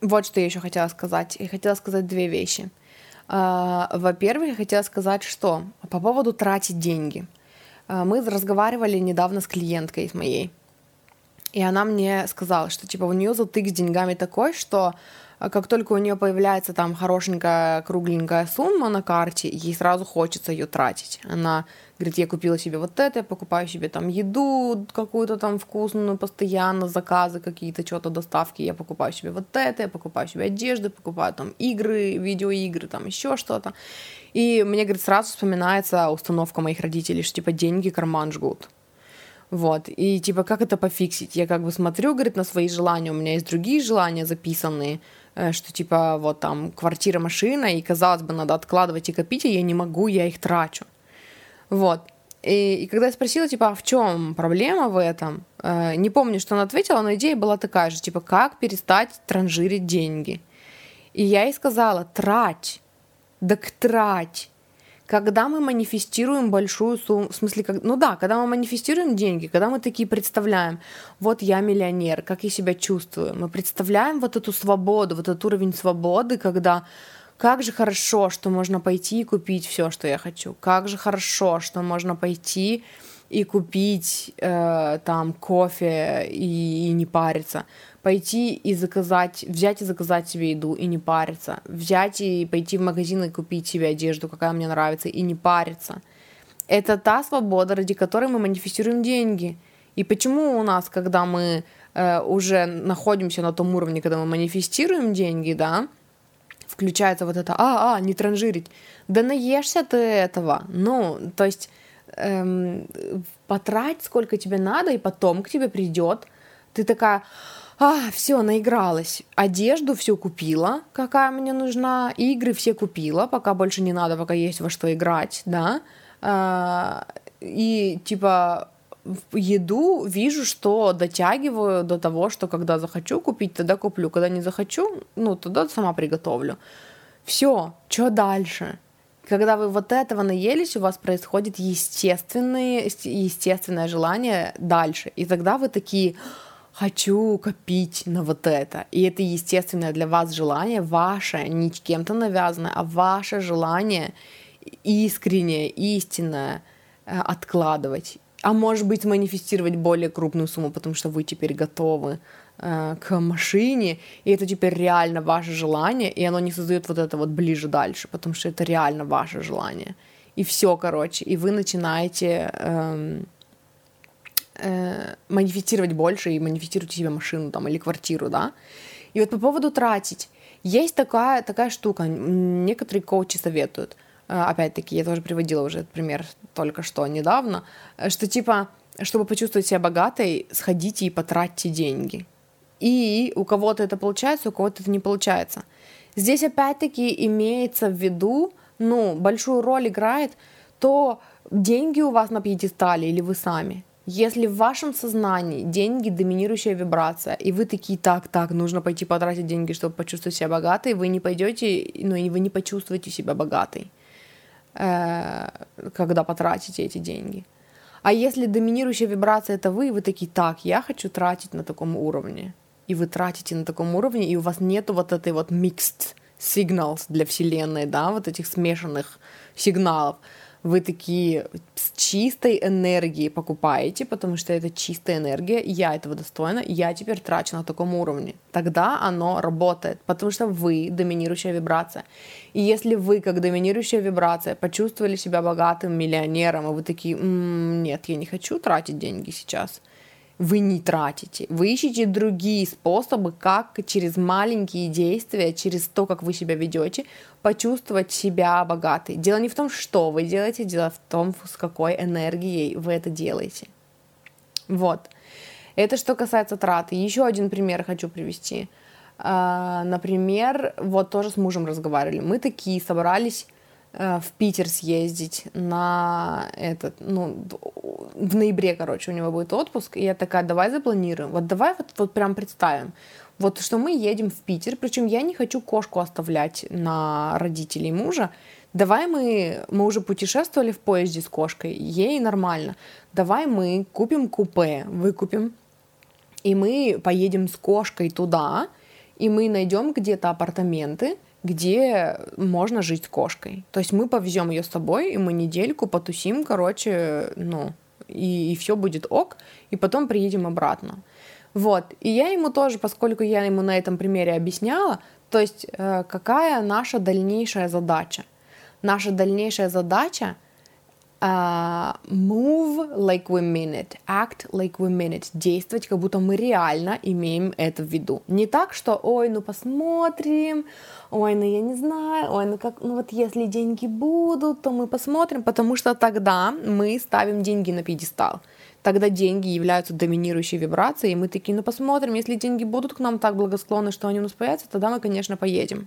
Вот что я еще хотела сказать. Я хотела сказать две вещи. А, во-первых, я хотела сказать, что по поводу тратить деньги. А, мы разговаривали недавно с клиенткой моей, и она мне сказала, что типа у нее затык с деньгами такой, что как только у нее появляется там хорошенькая кругленькая сумма на карте, ей сразу хочется ее тратить. Она говорит, я купила себе вот это, я покупаю себе там еду какую-то там вкусную, постоянно заказы какие-то, что-то доставки, я покупаю себе вот это, я покупаю себе одежду, покупаю там игры, видеоигры, там еще что-то. И мне, говорит, сразу вспоминается установка моих родителей, что типа деньги карман жгут. Вот, и типа, как это пофиксить? Я как бы смотрю, говорит, на свои желания, у меня есть другие желания записанные, что типа вот там квартира, машина, и казалось бы, надо откладывать и копить, а я не могу, я их трачу. Вот. И, и когда я спросила, типа, а в чем проблема в этом, э, не помню, что она ответила, но идея была такая же, типа, как перестать транжирить деньги. И я ей сказала, трать, так трать. Когда мы манифестируем большую сумму, в смысле, как, ну да, когда мы манифестируем деньги, когда мы такие представляем, вот я миллионер, как я себя чувствую, мы представляем вот эту свободу, вот этот уровень свободы, когда как же хорошо, что можно пойти и купить все, что я хочу, как же хорошо, что можно пойти и купить э, там кофе и, и не париться, пойти и заказать, взять и заказать себе еду и не париться, взять и пойти в магазин и купить себе одежду, какая мне нравится, и не париться. Это та свобода, ради которой мы манифестируем деньги. И почему у нас, когда мы э, уже находимся на том уровне, когда мы манифестируем деньги, да, включается вот это, а, а, не транжирить. Да наешься ты этого. Ну, то есть эм, потрать сколько тебе надо, и потом к тебе придет. Ты такая, а, все, наигралась. Одежду всю купила, какая мне нужна. Игры все купила, пока больше не надо, пока есть во что играть, да. А, и типа еду вижу, что дотягиваю до того, что когда захочу купить, тогда куплю. Когда не захочу, ну, тогда сама приготовлю. Все, что дальше? Когда вы вот этого наелись, у вас происходит естественное, естественное желание дальше. И тогда вы такие, хочу копить на вот это. И это естественное для вас желание, ваше, не кем-то навязанное, а ваше желание искреннее, истинное э, откладывать а может быть манифестировать более крупную сумму, потому что вы теперь готовы э, к машине, и это теперь реально ваше желание, и оно не создает вот это вот ближе дальше, потому что это реально ваше желание. И все, короче, и вы начинаете э, э, манифестировать больше и манифестируете себе машину там или квартиру, да. И вот по поводу тратить, есть такая, такая штука, некоторые коучи советуют – Э, опять-таки, я тоже приводила уже этот пример только что недавно, э, что типа, чтобы почувствовать себя богатой, сходите и потратьте деньги. И у кого-то это получается, у кого-то это не получается. Здесь опять-таки имеется в виду, ну, большую роль играет то, деньги у вас на пьедестале или вы сами. Если в вашем сознании деньги доминирующая вибрация, и вы такие, так, так, нужно пойти потратить деньги, чтобы почувствовать себя богатой, вы не пойдете, ну и вы не почувствуете себя богатой. Э, когда потратите эти деньги. А если доминирующая вибрация это вы, вы такие, так, я хочу тратить на таком уровне. И вы тратите на таком уровне, и у вас нету вот этой вот mixed signals для Вселенной, да, вот этих смешанных сигналов вы такие с чистой энергией покупаете, потому что это чистая энергия, я этого достойна, я теперь трачу на таком уровне. Тогда оно работает, потому что вы доминирующая вибрация. И если вы, как доминирующая вибрация, почувствовали себя богатым миллионером, и вы такие, м-м, нет, я не хочу тратить деньги сейчас – вы не тратите. Вы ищете другие способы, как через маленькие действия, через то, как вы себя ведете, почувствовать себя богатой. Дело не в том, что вы делаете, дело в том, с какой энергией вы это делаете. Вот. Это что касается траты. Еще один пример хочу привести. А, например, вот тоже с мужем разговаривали. Мы такие собрались в Питер съездить на этот, ну, в ноябре, короче, у него будет отпуск, и я такая, давай запланируем, вот давай вот, вот прям представим, вот что мы едем в Питер, причем я не хочу кошку оставлять на родителей мужа, давай мы, мы уже путешествовали в поезде с кошкой, ей нормально, давай мы купим купе, выкупим, и мы поедем с кошкой туда, и мы найдем где-то апартаменты, где можно жить с кошкой. То есть мы повезем ее с собой, и мы недельку потусим, короче, ну, и, и все будет ок, и потом приедем обратно. Вот. И я ему тоже, поскольку я ему на этом примере объясняла, то есть э, какая наша дальнейшая задача. Наша дальнейшая задача uh, move like we mean it, act like we mean it, действовать, как будто мы реально имеем это в виду. Не так, что, ой, ну посмотрим, ой, ну я не знаю, ой, ну как, ну вот если деньги будут, то мы посмотрим, потому что тогда мы ставим деньги на пьедестал. Тогда деньги являются доминирующей вибрацией, и мы такие, ну посмотрим, если деньги будут к нам так благосклонны, что они у нас появятся, тогда мы, конечно, поедем.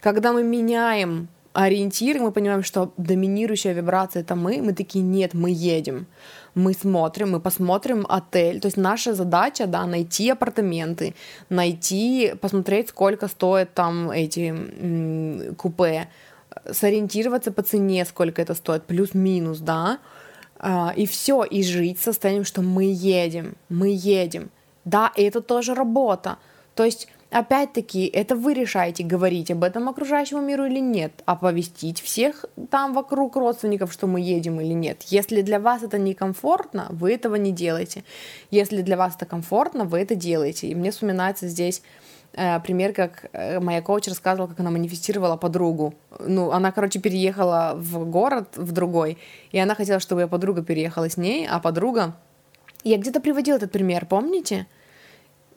Когда мы меняем ориентиры, мы понимаем, что доминирующая вибрация это мы, мы такие, нет, мы едем, мы смотрим, мы посмотрим отель, то есть наша задача, да, найти апартаменты, найти, посмотреть, сколько стоят там эти м- купе, сориентироваться по цене, сколько это стоит, плюс-минус, да, а, и все, и жить состоянием, что мы едем, мы едем, да, это тоже работа, то есть Опять-таки, это вы решаете, говорить об этом окружающему миру или нет, оповестить всех там вокруг родственников, что мы едем или нет. Если для вас это некомфортно, вы этого не делаете. Если для вас это комфортно, вы это делаете. И мне вспоминается здесь э, пример, как э, моя коуч рассказывала, как она манифестировала подругу. Ну, она, короче, переехала в город, в другой, и она хотела, чтобы ее подруга переехала с ней, а подруга... Я где-то приводила этот пример, помните?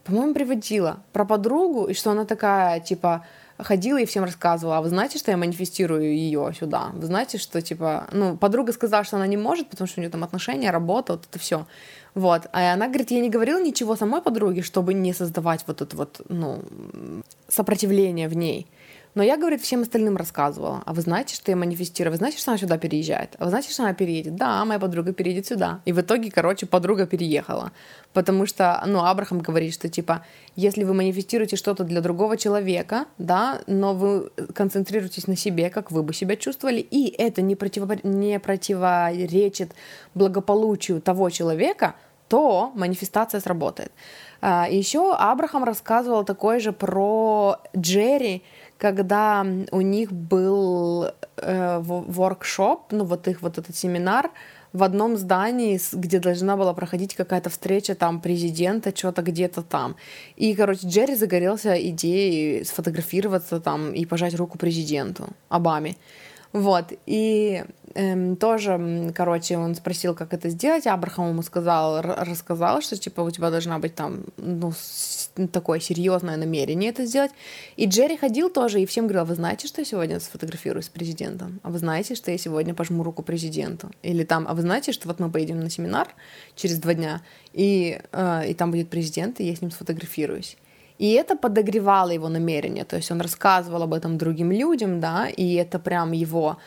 По-моему, приводила про подругу, и что она такая, типа, ходила и всем рассказывала, а вы знаете, что я манифестирую ее сюда? Вы знаете, что, типа, ну, подруга сказала, что она не может, потому что у нее там отношения, работа, вот это все. Вот. А она говорит, я не говорила ничего самой подруге, чтобы не создавать вот это вот, ну, сопротивление в ней. Но я, говорит, всем остальным рассказывала. А вы знаете, что я манифестирую? Вы знаете, что она сюда переезжает? А вы знаете, что она переедет? Да, моя подруга переедет сюда. И в итоге, короче, подруга переехала. Потому что, ну, Абрахам говорит, что, типа, если вы манифестируете что-то для другого человека, да, но вы концентрируетесь на себе, как вы бы себя чувствовали, и это не, против... не противоречит благополучию того человека, то манифестация сработает. А, еще Абрахам рассказывал такое же про Джерри, когда у них был э, воркшоп, ну вот их вот этот семинар в одном здании, где должна была проходить какая-то встреча там президента, что-то где-то там. И, короче, Джерри загорелся идеей сфотографироваться там и пожать руку президенту Обаме. Вот, и эм, тоже, короче, он спросил, как это сделать, Абрахам ему сказал, рассказал, что, типа, у тебя должна быть там, ну, такое серьезное намерение это сделать. И Джерри ходил тоже и всем говорил, вы знаете, что я сегодня сфотографируюсь с президентом? А вы знаете, что я сегодня пожму руку президенту? Или там, а вы знаете, что вот мы поедем на семинар через два дня, и, э, и там будет президент, и я с ним сфотографируюсь. И это подогревало его намерение, то есть он рассказывал об этом другим людям, да, и это прям его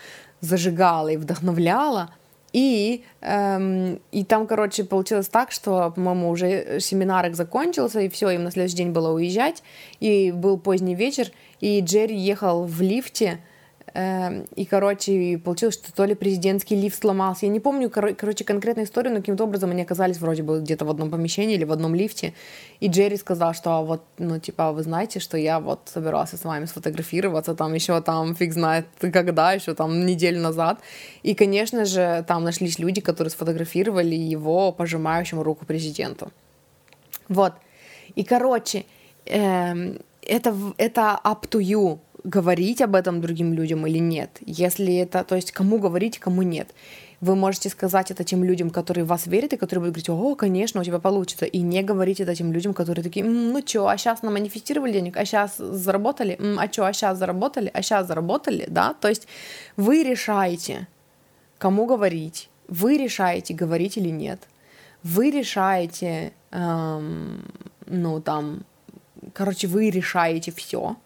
зажигало и вдохновляло. И, эм, и там, короче, получилось так, что, по-моему, уже семинарик закончился, и все, им на следующий день было уезжать, и был поздний вечер, и Джерри ехал в лифте, и, короче, получилось, что то ли президентский лифт сломался. Я не помню, кор- короче, конкретную историю, но каким-то образом они оказались вроде бы где-то в одном помещении или в одном лифте. И Джерри сказал, что а вот, ну, типа, вы знаете, что я вот собирался с вами сфотографироваться, там еще там фиг знает когда, еще там неделю назад. И, конечно же, там нашлись люди, которые сфотографировали его пожимающим руку президенту. Вот. И, короче, эм, это, это up to you говорить об этом другим людям или нет. Если это, то есть кому говорить, кому нет. Вы можете сказать это тем людям, которые в вас верят и которые будут говорить, о, конечно, у тебя получится, и не говорить это тем людям, которые такие, М, ну чё, а сейчас наманифестировали денег, а сейчас заработали, М, а чё, а сейчас заработали, а сейчас заработали, да, то есть вы решаете, кому говорить, вы решаете, говорить или нет, вы решаете, эм, ну там, короче, вы решаете все,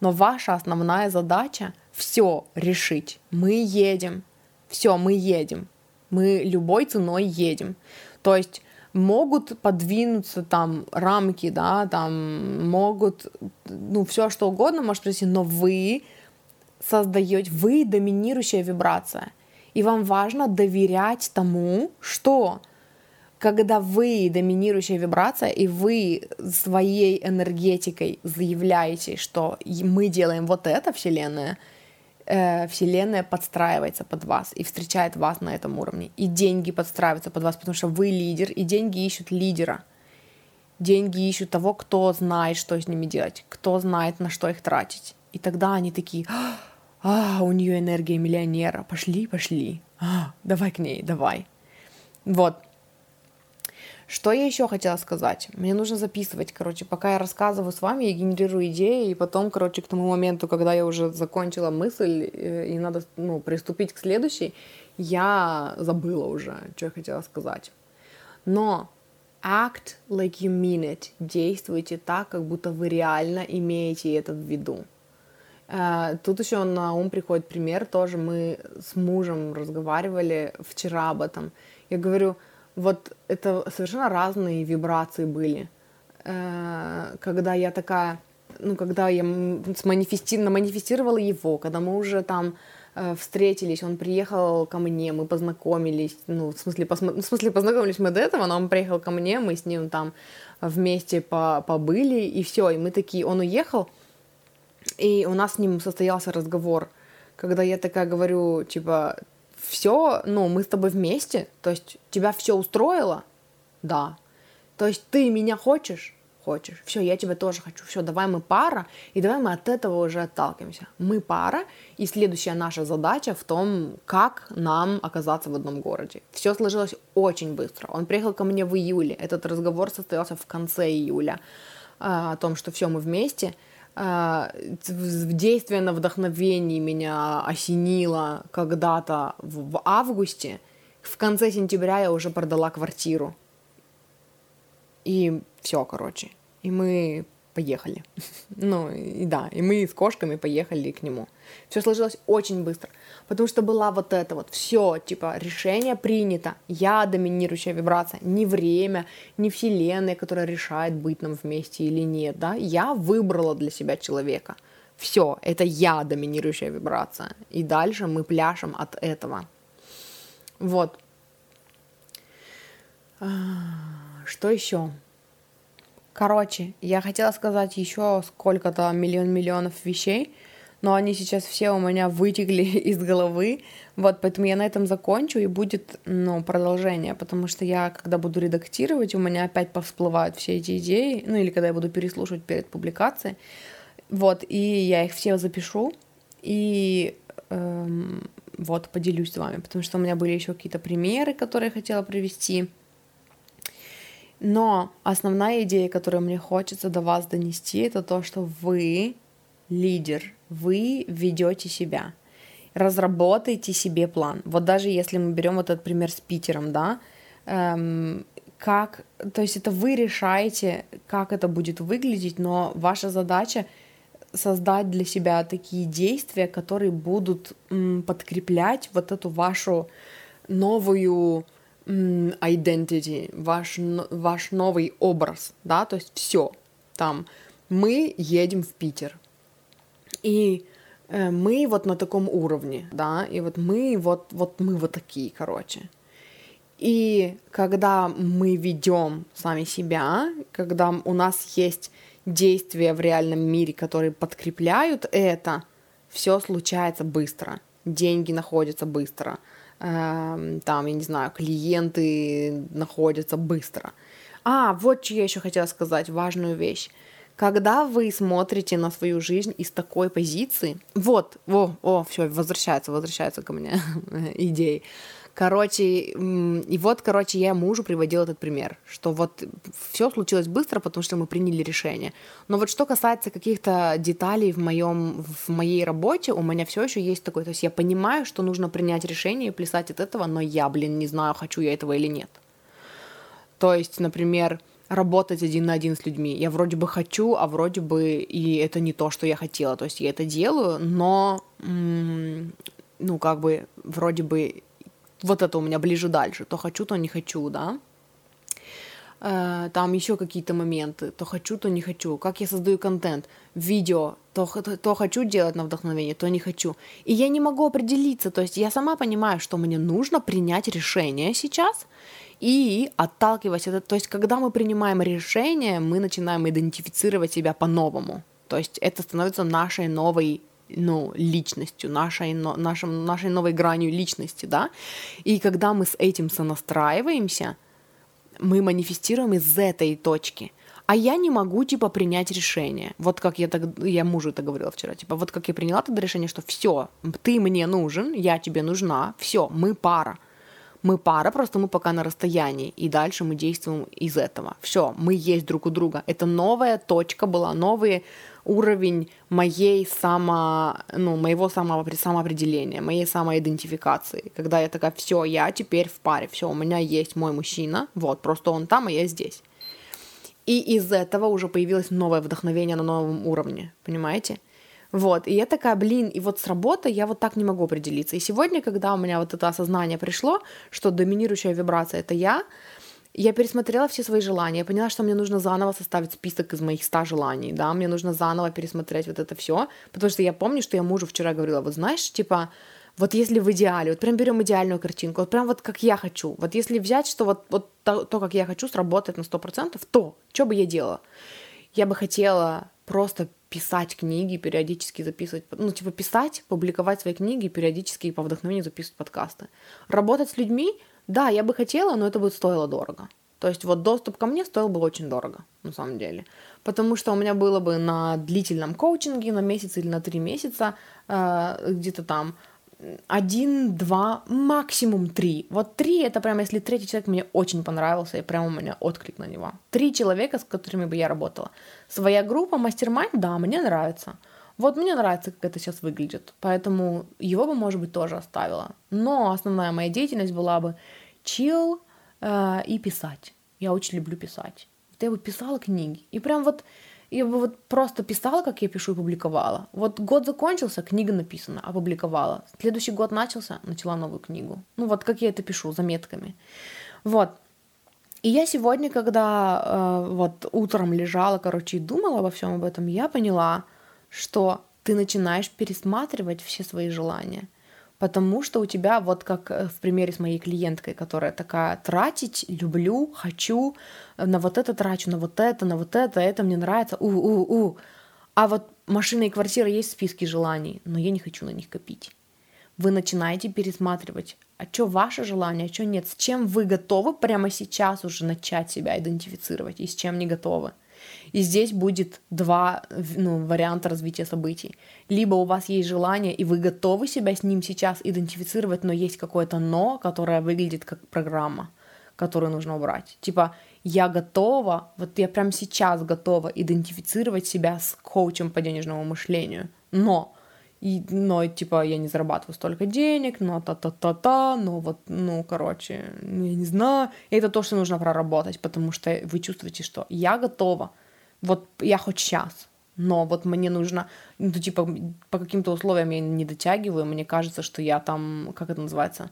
но ваша основная задача все решить. Мы едем. Все, мы едем. Мы любой ценой едем. То есть могут подвинуться там рамки, да, там могут, ну, все что угодно может произойти, но вы создаете, вы доминирующая вибрация. И вам важно доверять тому, что когда вы доминирующая вибрация, и вы своей энергетикой заявляете, что мы делаем вот это, Вселенная, э, Вселенная подстраивается под вас и встречает вас на этом уровне. И деньги подстраиваются под вас, потому что вы лидер, и деньги ищут лидера. Деньги ищут того, кто знает, что с ними делать, кто знает, на что их тратить. И тогда они такие, а, у нее энергия миллионера, пошли, пошли, а, давай к ней, давай. Вот. Что я еще хотела сказать? Мне нужно записывать, короче, пока я рассказываю с вами, я генерирую идеи, и потом, короче, к тому моменту, когда я уже закончила мысль, э, и надо, ну, приступить к следующей, я забыла уже, что я хотела сказать. Но act like you mean it. Действуйте так, как будто вы реально имеете это в виду. Э, тут еще на ум приходит пример, тоже мы с мужем разговаривали вчера об этом. Я говорю, вот это совершенно разные вибрации были. Э, когда я такая, ну, когда я сманифести... манифестировала его, когда мы уже там э, встретились, он приехал ко мне, мы познакомились, ну, в смысле, посмо... Ну, в смысле, познакомились мы до этого, но он приехал ко мне, мы с ним там вместе по побыли, и все, и мы такие, он уехал, и у нас с ним состоялся разговор, когда я такая говорю, типа, все, ну, мы с тобой вместе, то есть тебя все устроило? Да. То есть ты меня хочешь? Хочешь. Все, я тебя тоже хочу. Все, давай мы пара, и давай мы от этого уже отталкиваемся. Мы пара, и следующая наша задача в том, как нам оказаться в одном городе. Все сложилось очень быстро. Он приехал ко мне в июле. Этот разговор состоялся в конце июля а, о том, что все мы вместе – действие на вдохновении меня осенило когда-то в августе. В конце сентября я уже продала квартиру. И все, короче. И мы поехали. ну, и да, и мы с кошками поехали к нему. Все сложилось очень быстро, потому что была вот это вот, все, типа, решение принято, я доминирующая вибрация, не время, не вселенная, которая решает, быть нам вместе или нет, да, я выбрала для себя человека. Все, это я доминирующая вибрация. И дальше мы пляшем от этого. Вот. А, что еще? Короче, я хотела сказать еще сколько-то миллион миллионов вещей, но они сейчас все у меня вытекли из головы, вот, поэтому я на этом закончу, и будет, ну, продолжение, потому что я, когда буду редактировать, у меня опять повсплывают все эти идеи, ну, или когда я буду переслушивать перед публикацией, вот, и я их все запишу, и эм, вот, поделюсь с вами, потому что у меня были еще какие-то примеры, которые я хотела привести, но основная идея, которую мне хочется до вас донести, это то, что вы лидер, вы ведете себя, разработайте себе план. Вот даже если мы берем вот этот пример с Питером, да, эм, как, то есть это вы решаете, как это будет выглядеть, но ваша задача создать для себя такие действия, которые будут м, подкреплять вот эту вашу новую identity, ваш, ваш новый образ, да, то есть все, там, мы едем в Питер, и э, мы вот на таком уровне, да, и вот мы вот, вот мы вот такие, короче. И когда мы ведем сами себя, когда у нас есть действия в реальном мире, которые подкрепляют это, все случается быстро, деньги находятся быстро, там, я не знаю, клиенты находятся быстро. А, вот что я еще хотела сказать, важную вещь. Когда вы смотрите на свою жизнь из такой позиции, вот, о, о, все, возвращается, возвращается ко мне идеи. Короче, и вот, короче, я мужу приводила этот пример, что вот все случилось быстро, потому что мы приняли решение. Но вот что касается каких-то деталей в, моем, в моей работе, у меня все еще есть такое, то есть я понимаю, что нужно принять решение и плясать от этого, но я, блин, не знаю, хочу я этого или нет. То есть, например, работать один на один с людьми. Я вроде бы хочу, а вроде бы и это не то, что я хотела. То есть я это делаю, но, ну, как бы, вроде бы вот это у меня ближе дальше, то хочу, то не хочу, да. Э, там еще какие-то моменты, то хочу, то не хочу, как я создаю контент, видео, то, то, то хочу делать на вдохновение, то не хочу. И я не могу определиться, то есть я сама понимаю, что мне нужно принять решение сейчас, и отталкиваясь от этого, то есть когда мы принимаем решение, мы начинаем идентифицировать себя по-новому. То есть это становится нашей новой ну, личностью, нашей, нашим, нашей новой гранью личности, да, и когда мы с этим сонастраиваемся, мы манифестируем из этой точки, а я не могу, типа, принять решение. Вот как я, так, я мужу это говорила вчера, типа, вот как я приняла тогда решение, что все, ты мне нужен, я тебе нужна, все, мы пара. Мы пара, просто мы пока на расстоянии, и дальше мы действуем из этого. Все, мы есть друг у друга. Это новая точка была, новые уровень моей само, ну, моего самоопределения, моей самоидентификации, когда я такая, все, я теперь в паре, все, у меня есть мой мужчина, вот, просто он там, а я здесь. И из этого уже появилось новое вдохновение на новом уровне, понимаете? Вот, и я такая, блин, и вот с работы я вот так не могу определиться. И сегодня, когда у меня вот это осознание пришло, что доминирующая вибрация — это я, я пересмотрела все свои желания, я поняла, что мне нужно заново составить список из моих ста желаний, да, мне нужно заново пересмотреть вот это все, потому что я помню, что я мужу вчера говорила, вот знаешь, типа, Вот если в идеале, вот прям берем идеальную картинку, вот прям вот как я хочу, вот если взять, что вот, вот то, то, как я хочу, сработает на 100%, то что бы я делала? Я бы хотела просто писать книги, периодически записывать, ну, типа писать, публиковать свои книги, периодически по вдохновению записывать подкасты. Работать с людьми, да, я бы хотела, но это будет стоило дорого. То есть вот доступ ко мне стоил бы очень дорого, на самом деле. Потому что у меня было бы на длительном коучинге, на месяц или на три месяца, э, где-то там один, два, максимум три. Вот три это прям, если третий человек мне очень понравился, и прям у меня отклик на него. Три человека, с которыми бы я работала. Своя группа, мастер-майнд, да, мне нравится. Вот мне нравится, как это сейчас выглядит, поэтому его бы, может быть, тоже оставила. Но основная моя деятельность была бы чил э, и писать. Я очень люблю писать. Вот я бы писала книги. И прям вот я бы вот просто писала, как я пишу, и публиковала. Вот год закончился, книга написана, опубликовала. Следующий год начался, начала новую книгу. Ну вот как я это пишу, заметками. Вот. И я сегодня, когда э, вот утром лежала, короче, и думала обо всем об этом, я поняла, что ты начинаешь пересматривать все свои желания – потому что у тебя, вот как э, в примере с моей клиенткой, которая такая, тратить люблю, хочу, э, на вот это трачу, на вот это, на вот это, это мне нравится, у-у-у. А вот машина и квартира есть в списке желаний, но я не хочу на них копить. Вы начинаете пересматривать, а что ваше желание, а что нет, с чем вы готовы прямо сейчас уже начать себя идентифицировать и с чем не готовы. И здесь будет два ну, варианта развития событий. Либо у вас есть желание, и вы готовы себя с ним сейчас идентифицировать, но есть какое-то «но», которое выглядит как программа, которую нужно убрать. Типа, я готова, вот я прямо сейчас готова идентифицировать себя с коучем по денежному мышлению, но и, но, типа, я не зарабатываю столько денег, но та-та-та-та, но вот, ну, короче, я не знаю. И это то, что нужно проработать, потому что вы чувствуете, что я готова, вот я хоть сейчас, но вот мне нужно, ну, типа, по каким-то условиям я не дотягиваю, мне кажется, что я там, как это называется,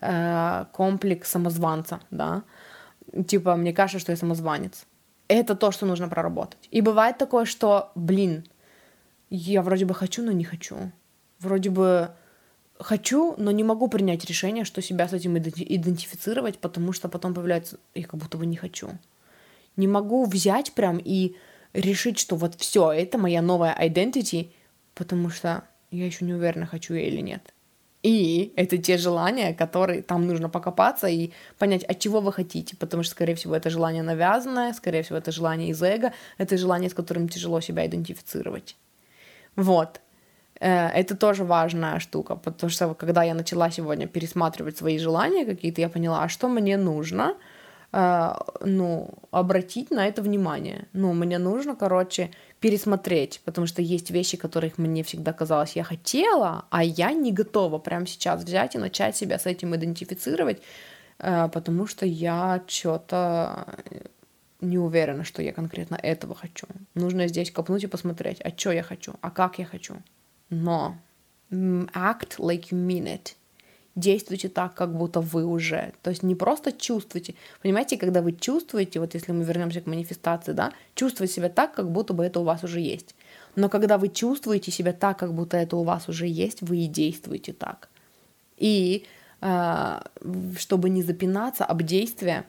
э, комплекс самозванца, да, типа, мне кажется, что я самозванец. Это то, что нужно проработать. И бывает такое, что, блин, я вроде бы хочу, но не хочу. Вроде бы хочу, но не могу принять решение, что себя с этим идентифицировать, потому что потом появляется, я как будто бы не хочу. Не могу взять прям и решить, что вот все, это моя новая identity, потому что я еще не уверена, хочу я или нет. И это те желания, которые там нужно покопаться и понять, от чего вы хотите, потому что, скорее всего, это желание навязанное, скорее всего, это желание из эго, это желание, с которым тяжело себя идентифицировать. Вот. Э, это тоже важная штука, потому что когда я начала сегодня пересматривать свои желания какие-то, я поняла, а что мне нужно, э, ну, обратить на это внимание. Ну, мне нужно, короче, пересмотреть, потому что есть вещи, которых мне всегда казалось, я хотела, а я не готова прямо сейчас взять и начать себя с этим идентифицировать, э, потому что я что-то не уверена, что я конкретно этого хочу. Нужно здесь копнуть и посмотреть, а что я хочу, а как я хочу. Но act like you mean it. Действуйте так, как будто вы уже. То есть не просто чувствуйте. Понимаете, когда вы чувствуете, вот если мы вернемся к манифестации, да, чувствовать себя так, как будто бы это у вас уже есть. Но когда вы чувствуете себя так, как будто это у вас уже есть, вы и действуете так. И э, чтобы не запинаться об действия,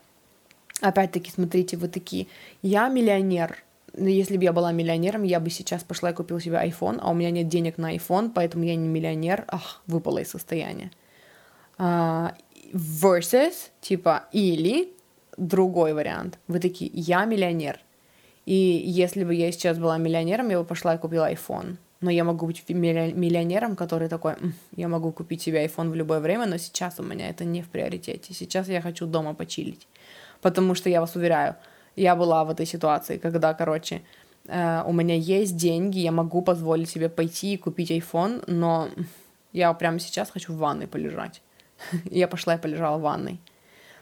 Опять-таки, смотрите, вы такие, я миллионер, если бы я была миллионером, я бы сейчас пошла и купила себе iPhone, а у меня нет денег на iPhone, поэтому я не миллионер, ах, выпала из состояния. Uh, versus, типа, или другой вариант. Вы такие, я миллионер. И если бы я сейчас была миллионером, я бы пошла и купила iPhone. Но я могу быть миллионером, который такой, я могу купить себе iPhone в любое время, но сейчас у меня это не в приоритете. Сейчас я хочу дома почилить потому что я вас уверяю, я была в этой ситуации, когда, короче, э, у меня есть деньги, я могу позволить себе пойти и купить iPhone, но я прямо сейчас хочу в ванной полежать. я пошла и полежала в ванной.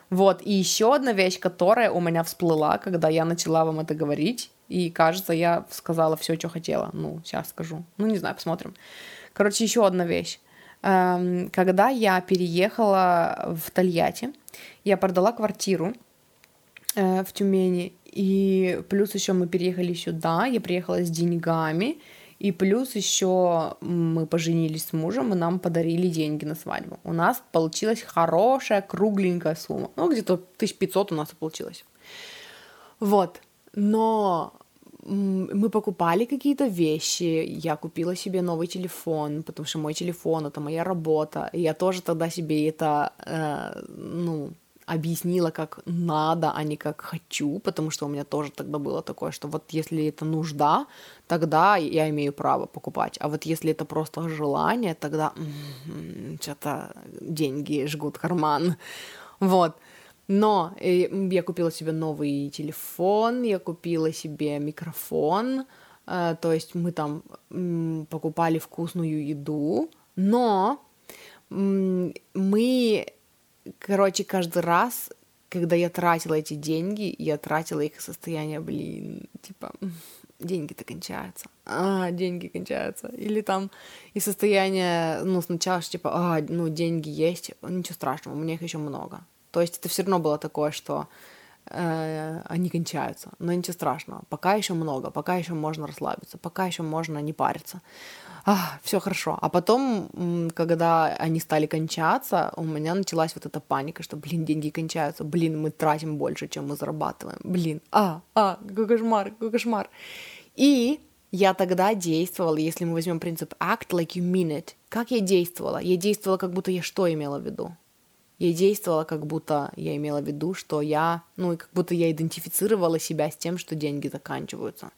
Вот, и еще одна вещь, которая у меня всплыла, когда я начала вам это говорить, и кажется, я сказала все, что хотела. Ну, сейчас скажу. Ну, не знаю, посмотрим. Короче, еще одна вещь. Эм, когда я переехала в Тольятти, я продала квартиру, в Тюмени. И плюс еще мы переехали сюда, я приехала с деньгами, И плюс еще мы поженились с мужем, и нам подарили деньги на свадьбу. У нас получилась хорошая кругленькая сумма. Ну, где-то 1500 у нас и получилось. Вот. Но мы покупали какие-то вещи, я купила себе новый телефон, потому что мой телефон это моя работа, и я тоже тогда себе это, э, ну, объяснила как надо, а не как хочу, потому что у меня тоже тогда было такое, что вот если это нужда, тогда я имею право покупать, а вот если это просто желание, тогда что-то деньги жгут карман, вот. Но э, я купила себе новый телефон, я купила себе микрофон, э, то есть мы там покупали вкусную еду, но мы, короче, каждый раз, когда я тратила эти деньги, я тратила их состояние, блин, типа, деньги-то кончаются, а, деньги кончаются, или там и состояние, ну, сначала, типа, а, ну, деньги есть, ничего страшного, у меня их еще много, то есть это все равно было такое, что э, они кончаются. Но ничего страшного. Пока еще много, пока еще можно расслабиться, пока еще можно не париться. Все хорошо. А потом, когда они стали кончаться, у меня началась вот эта паника, что, блин, деньги кончаются, блин, мы тратим больше, чем мы зарабатываем, блин, а, а, какой кошмар, какой кошмар. И я тогда действовала, если мы возьмем принцип act like you mean it, как я действовала? Я действовала, как будто я что имела в виду? я действовала, как будто я имела в виду, что я, ну, и как будто я идентифицировала себя с тем, что деньги заканчиваются.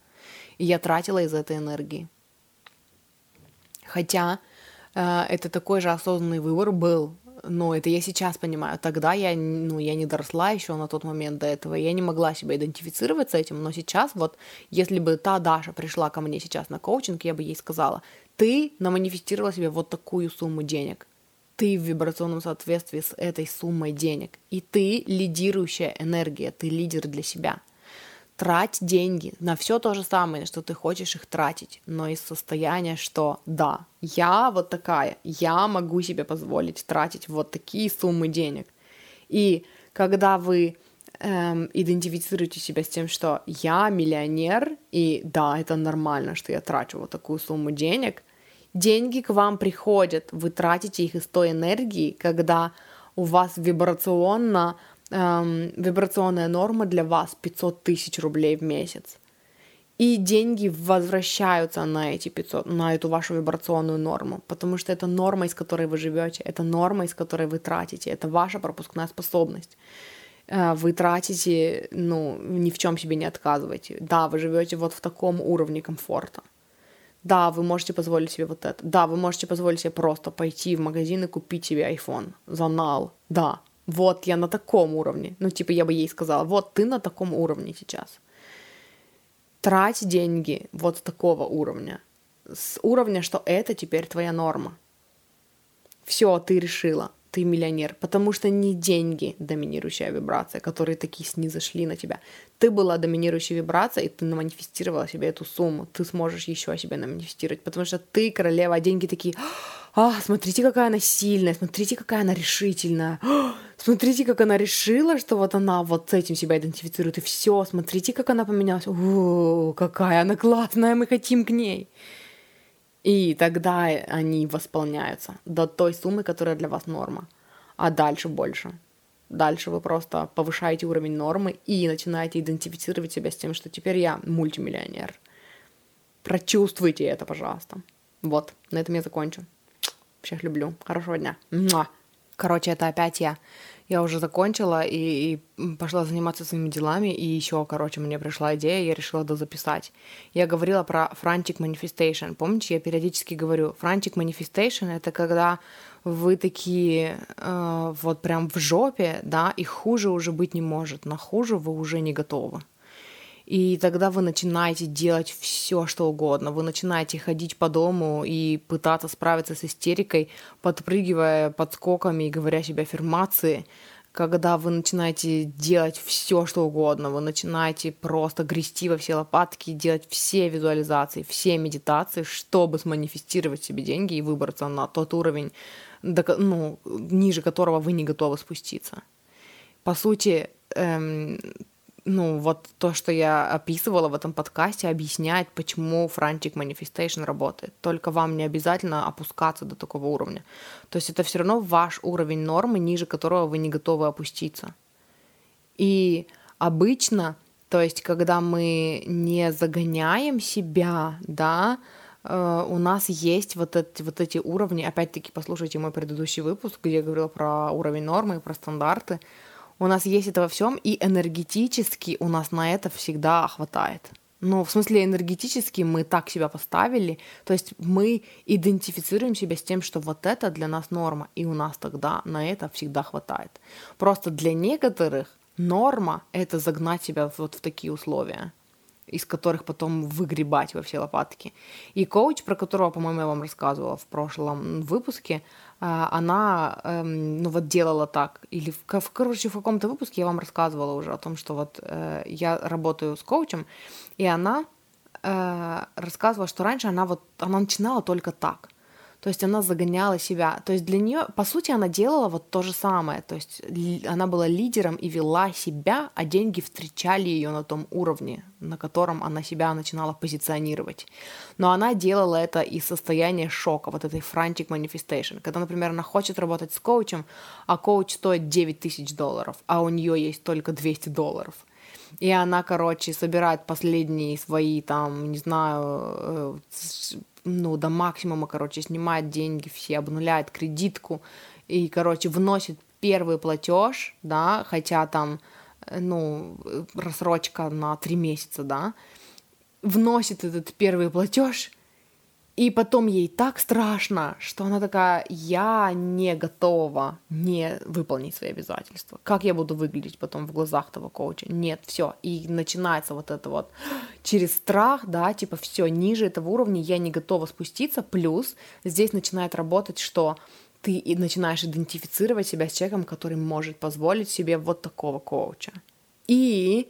И я тратила из этой энергии. Хотя э, это такой же осознанный выбор был, но это я сейчас понимаю. Тогда я, ну, я не доросла еще на тот момент до этого, я не могла себя идентифицировать с этим, но сейчас вот, если бы та Даша пришла ко мне сейчас на коучинг, я бы ей сказала, ты наманифестировала себе вот такую сумму денег, ты в вибрационном соответствии с этой суммой денег. И ты лидирующая энергия, ты лидер для себя. Трать деньги на все то же самое, что ты хочешь их тратить, но из состояния, что да, я вот такая, я могу себе позволить тратить вот такие суммы денег. И когда вы эм, идентифицируете себя с тем, что я миллионер, и да, это нормально, что я трачу вот такую сумму денег – Деньги к вам приходят, вы тратите их из той энергии, когда у вас вибрационно, эм, вибрационная норма для вас 500 тысяч рублей в месяц. И деньги возвращаются на эти 500, на эту вашу вибрационную норму, потому что это норма, из которой вы живете, это норма, из которой вы тратите, это ваша пропускная способность. Э, вы тратите, ну, ни в чем себе не отказываете. Да, вы живете вот в таком уровне комфорта. Да, вы можете позволить себе вот это. Да, вы можете позволить себе просто пойти в магазин и купить себе iPhone за нал. Да, вот я на таком уровне. Ну, типа, я бы ей сказала, вот ты на таком уровне сейчас. Трать деньги вот с такого уровня. С уровня, что это теперь твоя норма. Все, ты решила ты миллионер, потому что не деньги доминирующая вибрация, которые такие снизошли на тебя. Ты была доминирующей вибрацией, и ты наманифестировала себе эту сумму. Ты сможешь еще себе наманифестировать, потому что ты королева, а деньги такие, а, смотрите, какая она сильная, смотрите, какая она решительная, смотрите, как она решила, что вот она вот с этим себя идентифицирует, и все, смотрите, как она поменялась, о, какая она классная, мы хотим к ней. И тогда они восполняются до той суммы, которая для вас норма. А дальше больше. Дальше вы просто повышаете уровень нормы и начинаете идентифицировать себя с тем, что теперь я мультимиллионер. Прочувствуйте это, пожалуйста. Вот, на этом я закончу. Всех люблю. Хорошего дня. Муа. Короче, это опять я я уже закончила и, и пошла заниматься своими делами, и еще, короче, мне пришла идея, я решила дозаписать. Я говорила про frantic manifestation. Помните, я периодически говорю, frantic manifestation — это когда вы такие э, вот прям в жопе, да, и хуже уже быть не может. На хуже вы уже не готовы. И тогда вы начинаете делать все, что угодно. Вы начинаете ходить по дому и пытаться справиться с истерикой, подпрыгивая подскоками и говоря себе аффирмации. Когда вы начинаете делать все, что угодно, вы начинаете просто грести во все лопатки, делать все визуализации, все медитации, чтобы сманифестировать себе деньги и выбраться на тот уровень, ну, ниже которого вы не готовы спуститься. По сути, эм, ну, вот то, что я описывала в этом подкасте, объясняет, почему Frantic Manifestation работает. Только вам не обязательно опускаться до такого уровня. То есть это все равно ваш уровень нормы, ниже которого вы не готовы опуститься. И обычно, то есть когда мы не загоняем себя, да, э, у нас есть вот эти, вот эти уровни, опять-таки послушайте мой предыдущий выпуск, где я говорила про уровень нормы, про стандарты, у нас есть это во всем, и энергетически у нас на это всегда хватает. Ну, в смысле, энергетически мы так себя поставили, то есть мы идентифицируем себя с тем, что вот это для нас норма, и у нас тогда на это всегда хватает. Просто для некоторых норма — это загнать себя вот в такие условия из которых потом выгребать во все лопатки. И коуч, про которого, по-моему, я вам рассказывала в прошлом выпуске, а, она, эм, ну вот делала так, или, в, в, короче, в каком-то выпуске я вам рассказывала уже о том, что вот э, я работаю с коучем, и она э, рассказывала, что раньше она вот, она начинала только так, то есть она загоняла себя. То есть для нее, по сути, она делала вот то же самое. То есть она была лидером и вела себя, а деньги встречали ее на том уровне, на котором она себя начинала позиционировать. Но она делала это из состояния шока, вот этой frantic manifestation. Когда, например, она хочет работать с коучем, а коуч стоит 9 тысяч долларов, а у нее есть только 200 долларов – и она, короче, собирает последние свои, там, не знаю, э, ну, до максимума, короче, снимает деньги все, обнуляет кредитку и, короче, вносит первый платеж, да, хотя там, э, ну, рассрочка на три месяца, да, вносит этот первый платеж, и потом ей так страшно, что она такая, я не готова не выполнить свои обязательства. Как я буду выглядеть потом в глазах того коуча? Нет, все. И начинается вот это вот через страх, да, типа все, ниже этого уровня я не готова спуститься. Плюс здесь начинает работать, что ты начинаешь идентифицировать себя с человеком, который может позволить себе вот такого коуча. И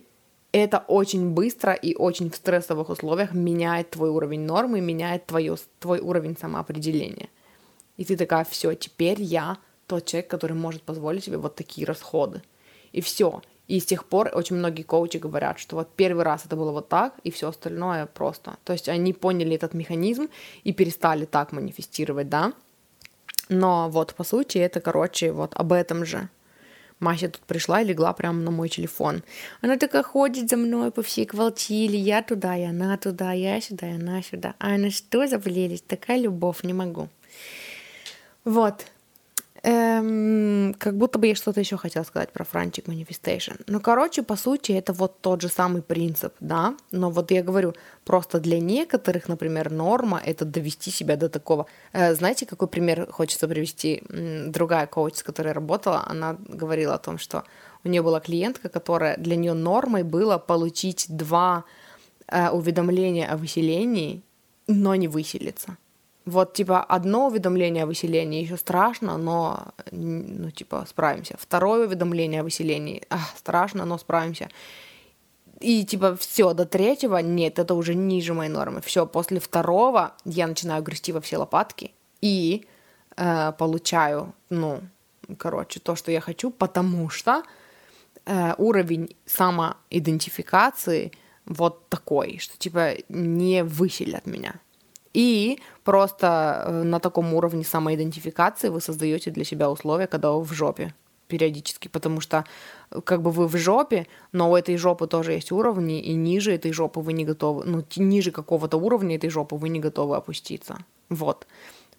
это очень быстро и очень в стрессовых условиях меняет твой уровень нормы, меняет твое, твой уровень самоопределения. И ты такая, все, теперь я тот человек, который может позволить себе вот такие расходы. И все. И с тех пор очень многие коучи говорят, что вот первый раз это было вот так, и все остальное просто. То есть они поняли этот механизм и перестали так манифестировать, да. Но вот по сути это, короче, вот об этом же. Мася тут пришла и легла прямо на мой телефон. Она такая ходит за мной по всей квартире. Я туда, и она туда, я сюда, и она сюда. А она что завалились? Такая любовь, не могу. Вот. Эм, как будто бы я что-то еще хотела сказать про Frantic Manifestation. Ну, короче, по сути, это вот тот же самый принцип, да. Но вот я говорю, просто для некоторых, например, норма — это довести себя до такого. Э, знаете, какой пример хочется привести? Другая коуч, с которой работала, она говорила о том, что у нее была клиентка, которая для нее нормой было получить два э, уведомления о выселении, но не выселиться. Вот, типа, одно уведомление о выселении еще страшно, но, ну, типа, справимся. Второе уведомление о выселении, ах, страшно, но справимся. И, типа, все, до третьего, нет, это уже ниже моей нормы. Все, после второго я начинаю грести во все лопатки и э, получаю, ну, короче, то, что я хочу, потому что э, уровень самоидентификации вот такой, что, типа, не выселят меня. И просто э, на таком уровне самоидентификации вы создаете для себя условия, когда вы в жопе периодически, потому что э, как бы вы в жопе, но у этой жопы тоже есть уровни, и ниже этой жопы вы не готовы, ну, ниже какого-то уровня этой жопы вы не готовы опуститься. Вот.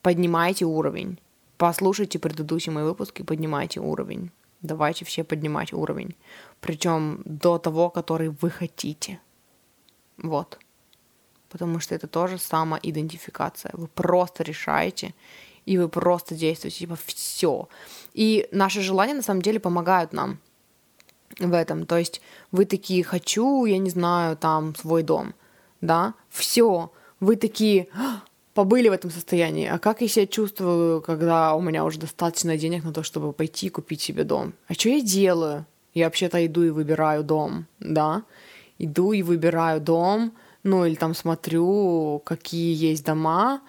Поднимайте уровень. Послушайте предыдущий мой выпуск и поднимайте уровень. Давайте все поднимать уровень. Причем до того, который вы хотите. Вот потому что это тоже самоидентификация. Вы просто решаете, и вы просто действуете, типа все. И наши желания на самом деле помогают нам в этом. То есть вы такие хочу, я не знаю, там свой дом, да, все. Вы такие «А, побыли в этом состоянии. А как я себя чувствую, когда у меня уже достаточно денег на то, чтобы пойти купить себе дом? А что я делаю? Я вообще-то иду и выбираю дом, да? Иду и выбираю дом, ну или там смотрю, какие есть дома,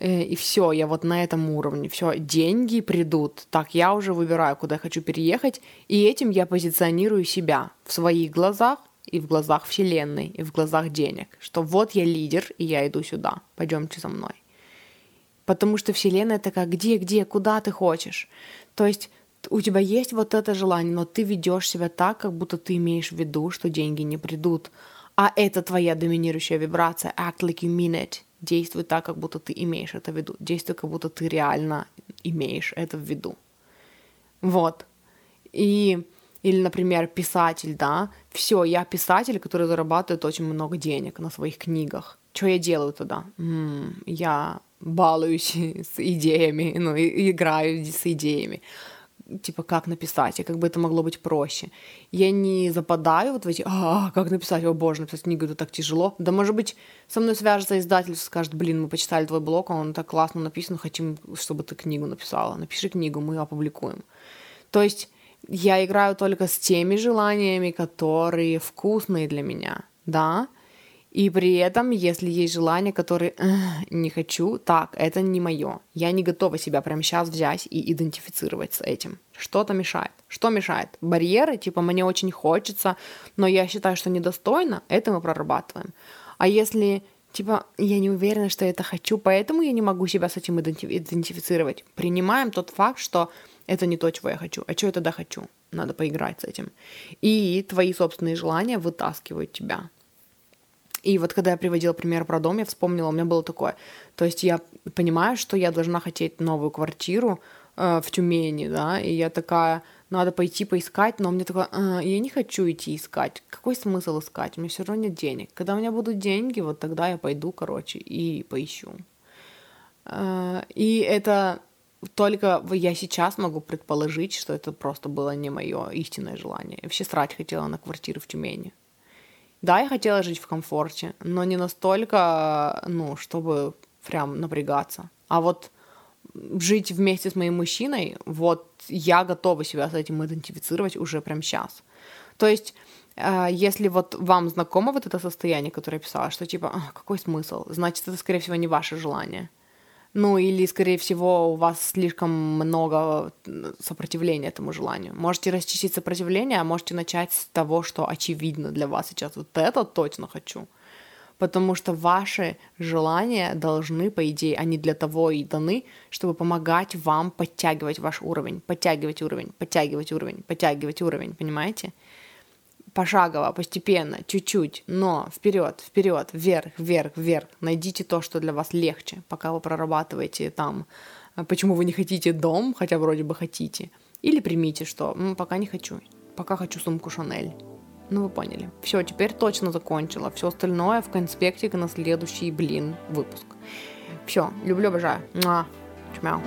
э, и все, я вот на этом уровне, все, деньги придут, так, я уже выбираю, куда я хочу переехать, и этим я позиционирую себя в своих глазах, и в глазах Вселенной, и в глазах денег, что вот я лидер, и я иду сюда, пойдемте за мной. Потому что Вселенная такая, где, где, куда ты хочешь. То есть у тебя есть вот это желание, но ты ведешь себя так, как будто ты имеешь в виду, что деньги не придут. А это твоя доминирующая вибрация. Act like you mean it. Действуй так, как будто ты имеешь это в виду. Действуй, как будто ты реально имеешь это в виду. Вот. И или, например, писатель, да, все, я писатель, который зарабатывает очень много денег на своих книгах. Что я делаю тогда? М-м, я балуюсь с идеями, ну, и, играю с идеями типа, как написать, и как бы это могло быть проще. Я не западаю вот в эти, а, как написать, о боже, написать книгу, это так тяжело. Да, может быть, со мной свяжется издатель, скажет, блин, мы почитали твой блог, он так классно написан, хотим, чтобы ты книгу написала. Напиши книгу, мы опубликуем. То есть я играю только с теми желаниями, которые вкусные для меня, да, и при этом, если есть желание, которое не хочу, так, это не мое. Я не готова себя прямо сейчас взять и идентифицировать с этим. Что-то мешает. Что мешает? Барьеры, типа мне очень хочется, но я считаю, что недостойно, это мы прорабатываем. А если типа, я не уверена, что это хочу, поэтому я не могу себя с этим идентифицировать. Принимаем тот факт, что это не то, чего я хочу. А что я тогда хочу? Надо поиграть с этим. И твои собственные желания вытаскивают тебя. И вот когда я приводила пример про дом, я вспомнила, у меня было такое. То есть я понимаю, что я должна хотеть новую квартиру э, в Тюмени, да, и я такая, надо пойти поискать, но мне такое, э, я не хочу идти искать. Какой смысл искать? У меня все равно нет денег. Когда у меня будут деньги, вот тогда я пойду, короче, и поищу. Э, и это только я сейчас могу предположить, что это просто было не мое истинное желание. Я вообще срать хотела на квартиры в Тюмени. Да, я хотела жить в комфорте, но не настолько, ну, чтобы прям напрягаться. А вот жить вместе с моим мужчиной, вот я готова себя с этим идентифицировать уже прямо сейчас. То есть, э, если вот вам знакомо вот это состояние, которое я писала, что типа, «А, какой смысл? Значит, это, скорее всего, не ваше желание. Ну, или, скорее всего, у вас слишком много сопротивления этому желанию. Можете расчистить сопротивление, а можете начать с того, что очевидно для вас сейчас. Вот это точно хочу. Потому что ваши желания должны, по идее, они для того и даны, чтобы помогать вам подтягивать ваш уровень, подтягивать уровень, подтягивать уровень, подтягивать уровень, понимаете? Пошагово, постепенно, чуть-чуть, но вперед, вперед, вверх, вверх, вверх. Найдите то, что для вас легче, пока вы прорабатываете там, э, почему вы не хотите дом, хотя вроде бы хотите. Или примите, что ну, пока не хочу, пока хочу сумку Шанель. Ну, вы поняли. Все, теперь точно закончила. Все остальное в конспектик на следующий, блин, выпуск. Все, люблю, обожаю. Муа. Чмяу.